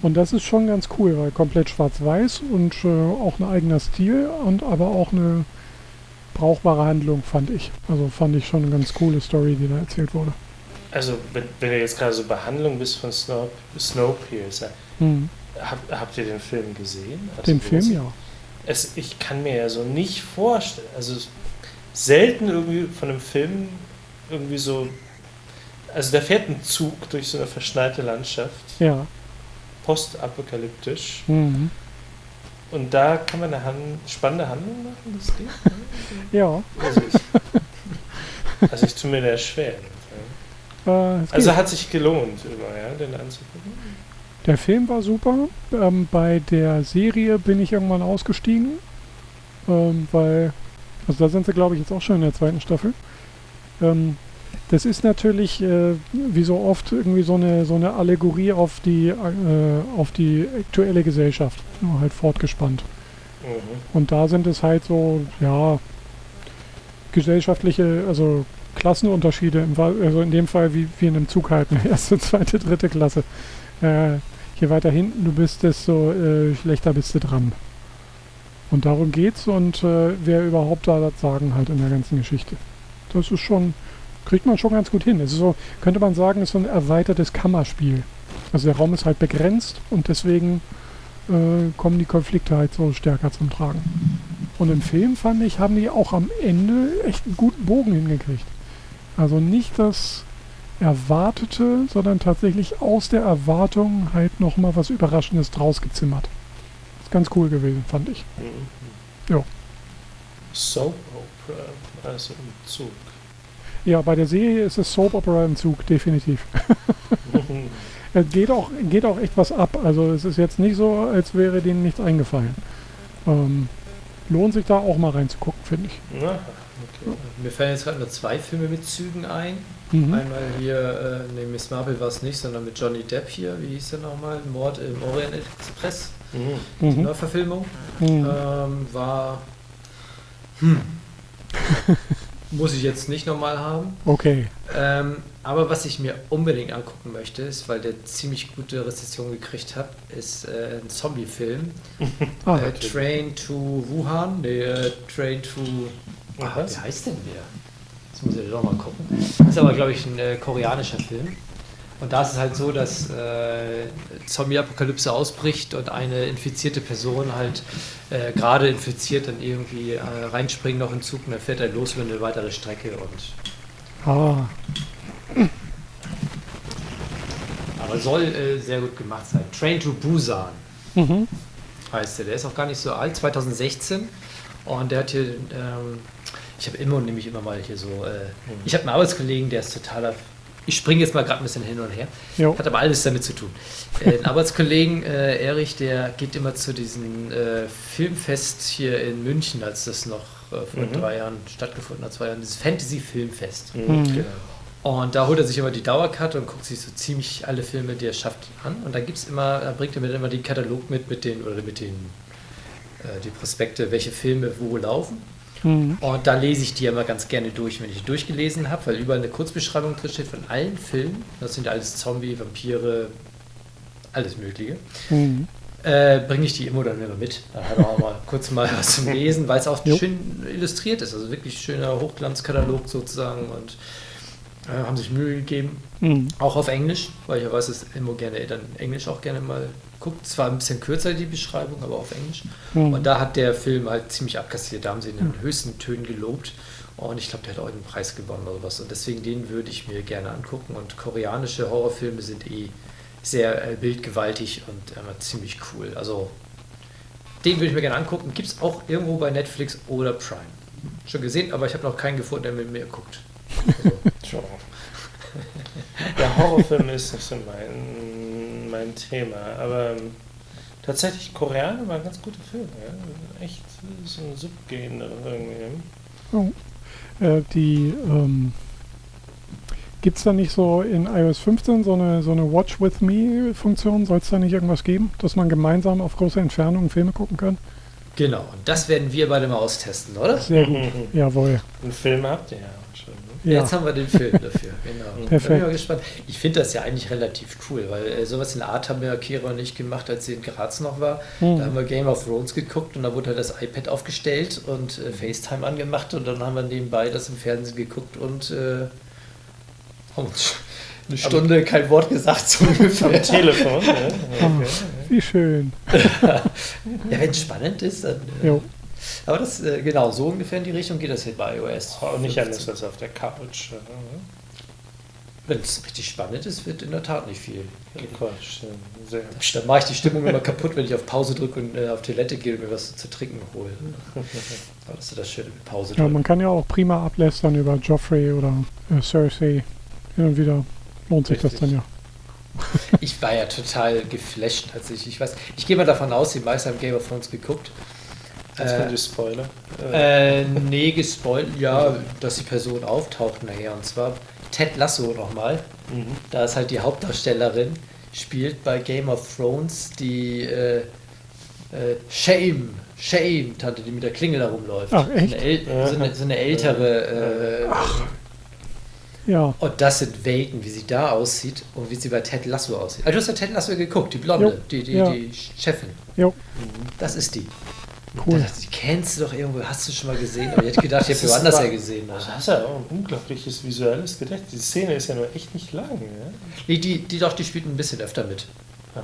Und das ist schon ganz cool, weil komplett schwarz-weiß und äh, auch ein eigener Stil und aber auch eine brauchbare Handlung, fand ich. Also fand ich schon eine ganz coole Story, die da erzählt wurde. Also, wenn, wenn du jetzt gerade so Behandlung bist von Snow, Snowpiercer, Hm. hab, habt ihr den Film gesehen? Also, Den Film ja. Es, ich kann mir ja so nicht vorstellen, also selten irgendwie von einem Film irgendwie so, also da fährt ein Zug durch so eine verschneite Landschaft Ja. postapokalyptisch. Mhm. Und da kann man eine Hand, spannende Handlung machen, das geht. (laughs) Ja, Also ich, also ich tue mir da schwer. äh, es Also geht. hat sich gelohnt, immer, ja, den anzugucken. der Film war super. Ähm, bei der Serie bin ich irgendwann ausgestiegen, ähm, weil, also da sind sie, glaube ich, jetzt auch schon in der zweiten Staffel. Ähm, das ist natürlich, äh, wie so oft, irgendwie so eine, so eine Allegorie auf die, äh, auf die aktuelle Gesellschaft, nur halt fortgespannt. Mhm. Und da sind es halt so, ja, gesellschaftliche, also Klassenunterschiede, im, also in dem Fall wie, wie in einem Zug halt, eine (laughs) erste, zweite, dritte Klasse. Äh, je weiter hinten du bist, desto äh, schlechter bist du dran. Und darum geht's und äh, wer überhaupt da das Sagen halt in der ganzen Geschichte. Das ist schon, kriegt man schon ganz gut hin. Es ist so, könnte man sagen, ist so ein erweitertes Kammerspiel. Also der Raum ist halt begrenzt und deswegen äh, kommen die Konflikte halt so stärker zum Tragen. Und im Film fand ich, haben die auch am Ende echt einen guten Bogen hingekriegt. Also nicht das Erwartete, sondern tatsächlich aus der Erwartung halt nochmal was Überraschendes draus gezimmert. Ist ganz cool gewesen, fand ich. Mhm. Ja. Soap Opera, also im Zug. Ja, bei der Serie ist es Soap Opera im Zug, definitiv. (laughs) Es geht auch, geht auch echt was ab. Also es ist jetzt nicht so, als wäre denen nichts eingefallen. Ähm, lohnt sich da auch mal reinzugucken, finde ich. Na, okay. Mir fallen jetzt gerade nur zwei Filme mit Zügen ein. Mhm. Einmal hier, äh, ne, Miss Marple war es nicht, sondern mit Johnny Depp hier. Wie hieß der nochmal? Mord im Orient Express. Mhm. Die Mhm. Neuverfilmung. Mhm. Ähm, war. Hm. (laughs) Muss ich jetzt nicht nochmal haben. Okay. Ähm, aber was ich mir unbedingt angucken möchte, ist, weil der ziemlich gute Rezession gekriegt hat, ist äh, ein Zombie-Film. (laughs) Ah, äh, Train to Wuhan. Nee, äh, Train to. Ah, was? wie heißt denn der? Jetzt muss ich doch mal gucken. Ist aber, glaube ich, ein äh, koreanischer Film. Und da ist es halt so, dass äh, Zombie-Apokalypse ausbricht und eine infizierte Person halt äh, gerade infiziert dann irgendwie äh, reinspringt noch in den Zug und dann fährt er los über eine weitere Strecke und ah, aber soll äh, sehr gut gemacht sein. Train to Busan mhm. heißt der. Der ist auch gar nicht so alt, 2016. Und der hat hier, ähm, ich habe immer und nämlich immer mal hier so, äh, ich habe einen Arbeitskollegen, der ist totaler, ich springe jetzt mal gerade ein bisschen hin und her, Jo. hat aber alles damit zu tun. Äh, ein Arbeitskollegen, äh, Erich, der geht immer zu diesem äh, Filmfest hier in München, als das noch äh, vor Mhm. drei Jahren stattgefunden hat, zwei Jahren, dieses Fantasy-Filmfest. Mhm. Mhm. Genau. Und da holt er sich immer die Dauerkarte und guckt sich so ziemlich alle Filme, die er schafft, an. Und da gibt's immer, da bringt er mir dann immer den Katalog mit, mit den, oder mit den, äh, die Prospekte, welche Filme wo laufen. Mhm. Und da lese ich die immer ganz gerne durch, wenn ich die durchgelesen habe, weil überall eine Kurzbeschreibung drin steht von allen Filmen. Das sind alles Zombie, Vampire, alles Mögliche. Mhm. Äh, bringe ich die immer dann immer mit. Da hat er auch mal (laughs) kurz mal was zum Lesen, weil es auch Jo. schön illustriert ist. Also wirklich schöner Hochglanzkatalog sozusagen und äh, haben sich Mühe gegeben. Mhm. Auch auf Englisch, weil ich ja weiß, dass immer gerne dann Englisch auch gerne mal guckt. Zwar ein bisschen kürzer die Beschreibung, aber auf Englisch. Mhm. Und da hat der Film halt ziemlich abkassiert. Da haben sie ihn in den höchsten Tönen gelobt. Und ich glaube, der hat auch einen Preis gewonnen oder was. Und deswegen den würde ich mir gerne angucken. Und koreanische Horrorfilme sind eh sehr äh, bildgewaltig und immer ziemlich cool. Also den würde ich mir gerne angucken. Gibt es auch irgendwo bei Netflix oder Prime. Schon gesehen, aber ich habe noch keinen gefunden, der mit mir guckt. (laughs) Also. Der Horrorfilm ist nicht so mein, mein Thema, aber ähm, tatsächlich Koreaner war ein ganz guter Film. Ja? Echt so ein Subgehender irgendwie. Oh. Äh, die ähm, gibt es da nicht so in iOS 15 so eine, so eine Watch with Me Funktion? Soll es da nicht irgendwas geben, dass man gemeinsam auf große Entfernungen Filme gucken kann? genau, und das werden wir beide mal austesten, oder? Sehr gut. (laughs) Jawohl. Einen Film habt ihr ja? Ja. Jetzt haben wir den Film dafür, genau. (laughs) Perfekt. Da bin ich mal gespannt. Ich finde das ja eigentlich relativ cool, weil äh, sowas in der Art haben wir Kira und ich gemacht, als sie in Graz noch war. Hm. Da haben wir Game of Thrones geguckt und da wurde halt das iPad aufgestellt und äh, FaceTime angemacht und dann haben wir nebenbei das im Fernsehen geguckt und äh, haben uns (laughs) eine Stunde kein Wort gesagt, so ungefähr. Am Telefon. (laughs) ne? Ah, Okay. wie schön. Ja, wenn es spannend ist, dann. Äh, Jo. Aber das, äh, genau, so ungefähr in die Richtung geht das hier bei iOS. Auch nicht 15. anders als auf der Couch. Wenn es richtig spannend ist, wird in der Tat nicht viel. Quatsch. Sehr. Dann mache ich die Stimmung immer kaputt, wenn ich auf Pause drücke und äh, auf Toilette gehe und mir was zu trinken hole. (laughs) Aber das ist das Schöne mit Pause Ja, drücken. man kann ja auch prima ablästern über Joffrey oder äh, Cersei. Hin und wieder lohnt sich das Richtig. dann ja. Ich war ja total geflasht, als ich, ich weiß, ich gehe mal davon aus, die meisten haben Game of Thrones geguckt. Jetzt Äh, die Spoiler. Äh, Äh, nee, gespoilt, ja, dass die Person auftaucht nachher. Und zwar Ted Lasso nochmal. mhm. Da ist halt die Hauptdarstellerin, spielt bei Game of Thrones die äh, äh, Shame, Shame-Tante, die mit der Klingel da rumläuft. Ach, echt? So eine, äl so eine, so eine ältere. Äh, Ja, und das sind Welten, wie sie da aussieht und wie sie bei Ted Lasso aussieht. Also du hast ja Ted Lasso geguckt, die Blonde, Jo, die, die, ja. die Chefin. jo, Das ist die. Da cool. dachte ich, die kennst du doch irgendwo, hast du schon mal gesehen. Aber ich hätte gedacht, ich Das habe woanders ja gesehen. Das Also. ist ja auch ein unglaubliches visuelles Gedächtnis. Die Szene ist ja nur echt nicht lang. Ja? Nee, die, die doch, die spielt ein bisschen öfter mit.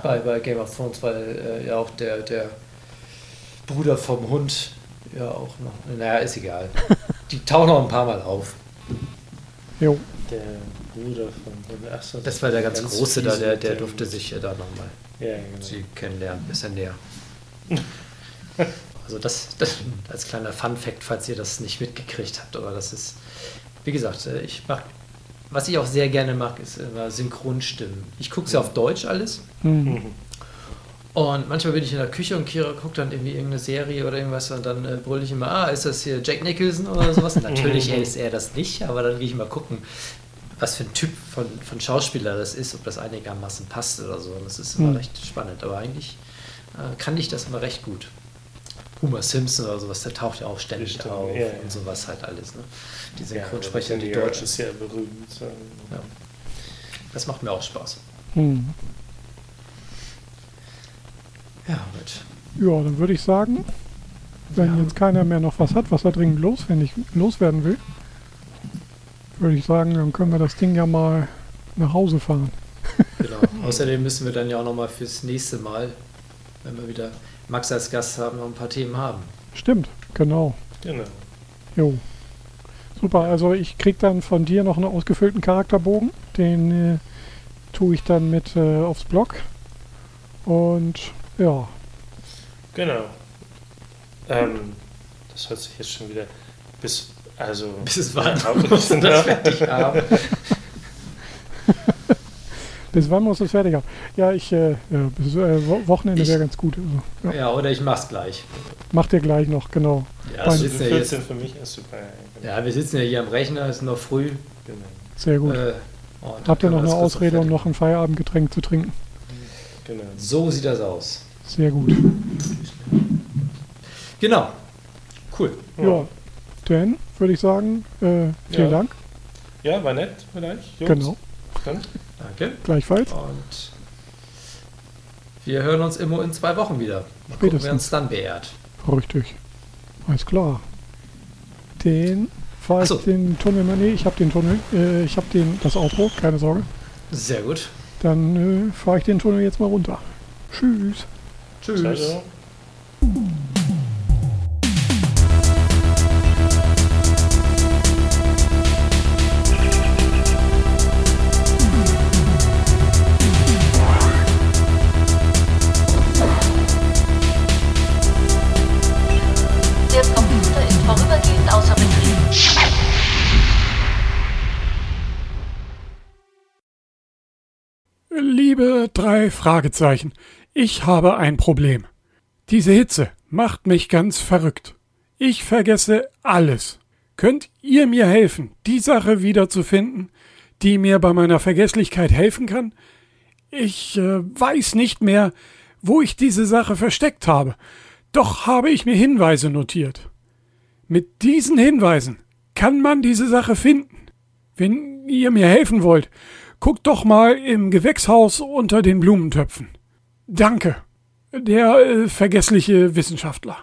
Bei, bei Game of Thrones, weil äh, ja auch der, der Bruder vom Hund ja auch noch. Naja, ist egal. (laughs) Die tauchen noch ein paar Mal auf. Jo, Der Bruder von. Ach so, Das war der ganz, große da, der, der durfte sich ja da nochmal Ja, genau. sie kennenlernen, bisschen näher. (laughs) Also das, das als kleiner Fun-Fact, falls ihr das nicht mitgekriegt habt, aber das ist, wie gesagt, äh, ich mag, was ich auch sehr gerne mag, ist immer Synchronstimmen. Ich gucke es ja auf Deutsch alles hm. Mhm. und manchmal bin ich in der Küche und Kira guckt dann irgendwie irgendeine Serie oder irgendwas und dann äh, brülle ich immer, ah, ist das hier Jack Nicholson oder sowas? (laughs) Natürlich ist er das nicht, aber dann gehe ich mal gucken, was für ein Typ von, von Schauspieler das ist, ob das einigermaßen passt oder so. Und das ist immer Hm. recht spannend, aber eigentlich äh, kann ich das immer recht gut. Homer Simpson oder sowas, der taucht ja auch ständig Stimmt, auf ja, ja. und sowas halt alles. Ne? Die Ja, Synchronsprecher, die Robert De Niro Deutschen. ist ja berühmt. Ja. Das macht mir auch Spaß. Hm. Ja, gut. Ja, dann würde ich sagen, wenn Ja. jetzt keiner mehr noch was hat, was er dringend loswendig, loswerden will, würde ich sagen, dann können wir das Ding ja mal nach Hause fahren. Genau. (laughs) Außerdem müssen wir dann ja auch nochmal fürs nächste Mal, wenn wir wieder Max als Gast haben, noch ein paar Themen haben. Stimmt, genau. Genau. Jo. Super, also ich krieg dann von dir noch einen ausgefüllten Charakterbogen. Den äh, tue ich dann mit äh, aufs Blog. Und ja, Genau. Ähm, das hört sich jetzt schon wieder bis. Also. Bis es wann? (laughs) Ja, Wir müssen das fertig haben. Bis wann muss es fertig haben? Ja, ich, äh, ja, bis äh, Wo- Wochenende wäre ganz gut. Also, ja. Ja, oder ich mach's gleich. Macht ihr gleich noch, genau. Ja, wir sitzen ja, jetzt, 14 für mich ist super. Genau. ja, wir sitzen ja hier am Rechner, es ist noch früh. Genau. Sehr gut. Äh, Habt ihr noch eine Ausrede, um noch ein Feierabendgetränk zu trinken? genau. So sieht das aus. Sehr gut. Genau. Cool. Ja, dann würde ich sagen, äh, vielen Ja. Dank. Ja, war nett vielleicht. Jungs. Genau, Dann Danke. gleichfalls. Und wir hören uns immer in zwei Wochen wieder. Mal gucken, wer Spätestens. uns dann beehrt. Richtig. Alles klar. Den fahre ich so. den Tunnel mal. Nee, ich habe den Tunnel. Äh, ich habe den das Outro, keine Sorge. Sehr gut. Dann äh, fahre ich den Tunnel jetzt mal runter. Tschüss. Tschüss. Der Liebe drei Fragezeichen, ich habe ein Problem. Diese Hitze macht mich ganz verrückt. Ich vergesse alles. Könnt ihr mir helfen, die Sache wiederzufinden, die mir bei meiner Vergesslichkeit helfen kann? Ich äh, weiß nicht mehr, wo ich diese Sache versteckt habe. Doch habe ich mir Hinweise notiert. Mit diesen Hinweisen kann man diese Sache finden. Wenn ihr mir helfen wollt, guckt doch mal im Gewächshaus unter den Blumentöpfen. Danke. Der äh, vergessliche Wissenschaftler.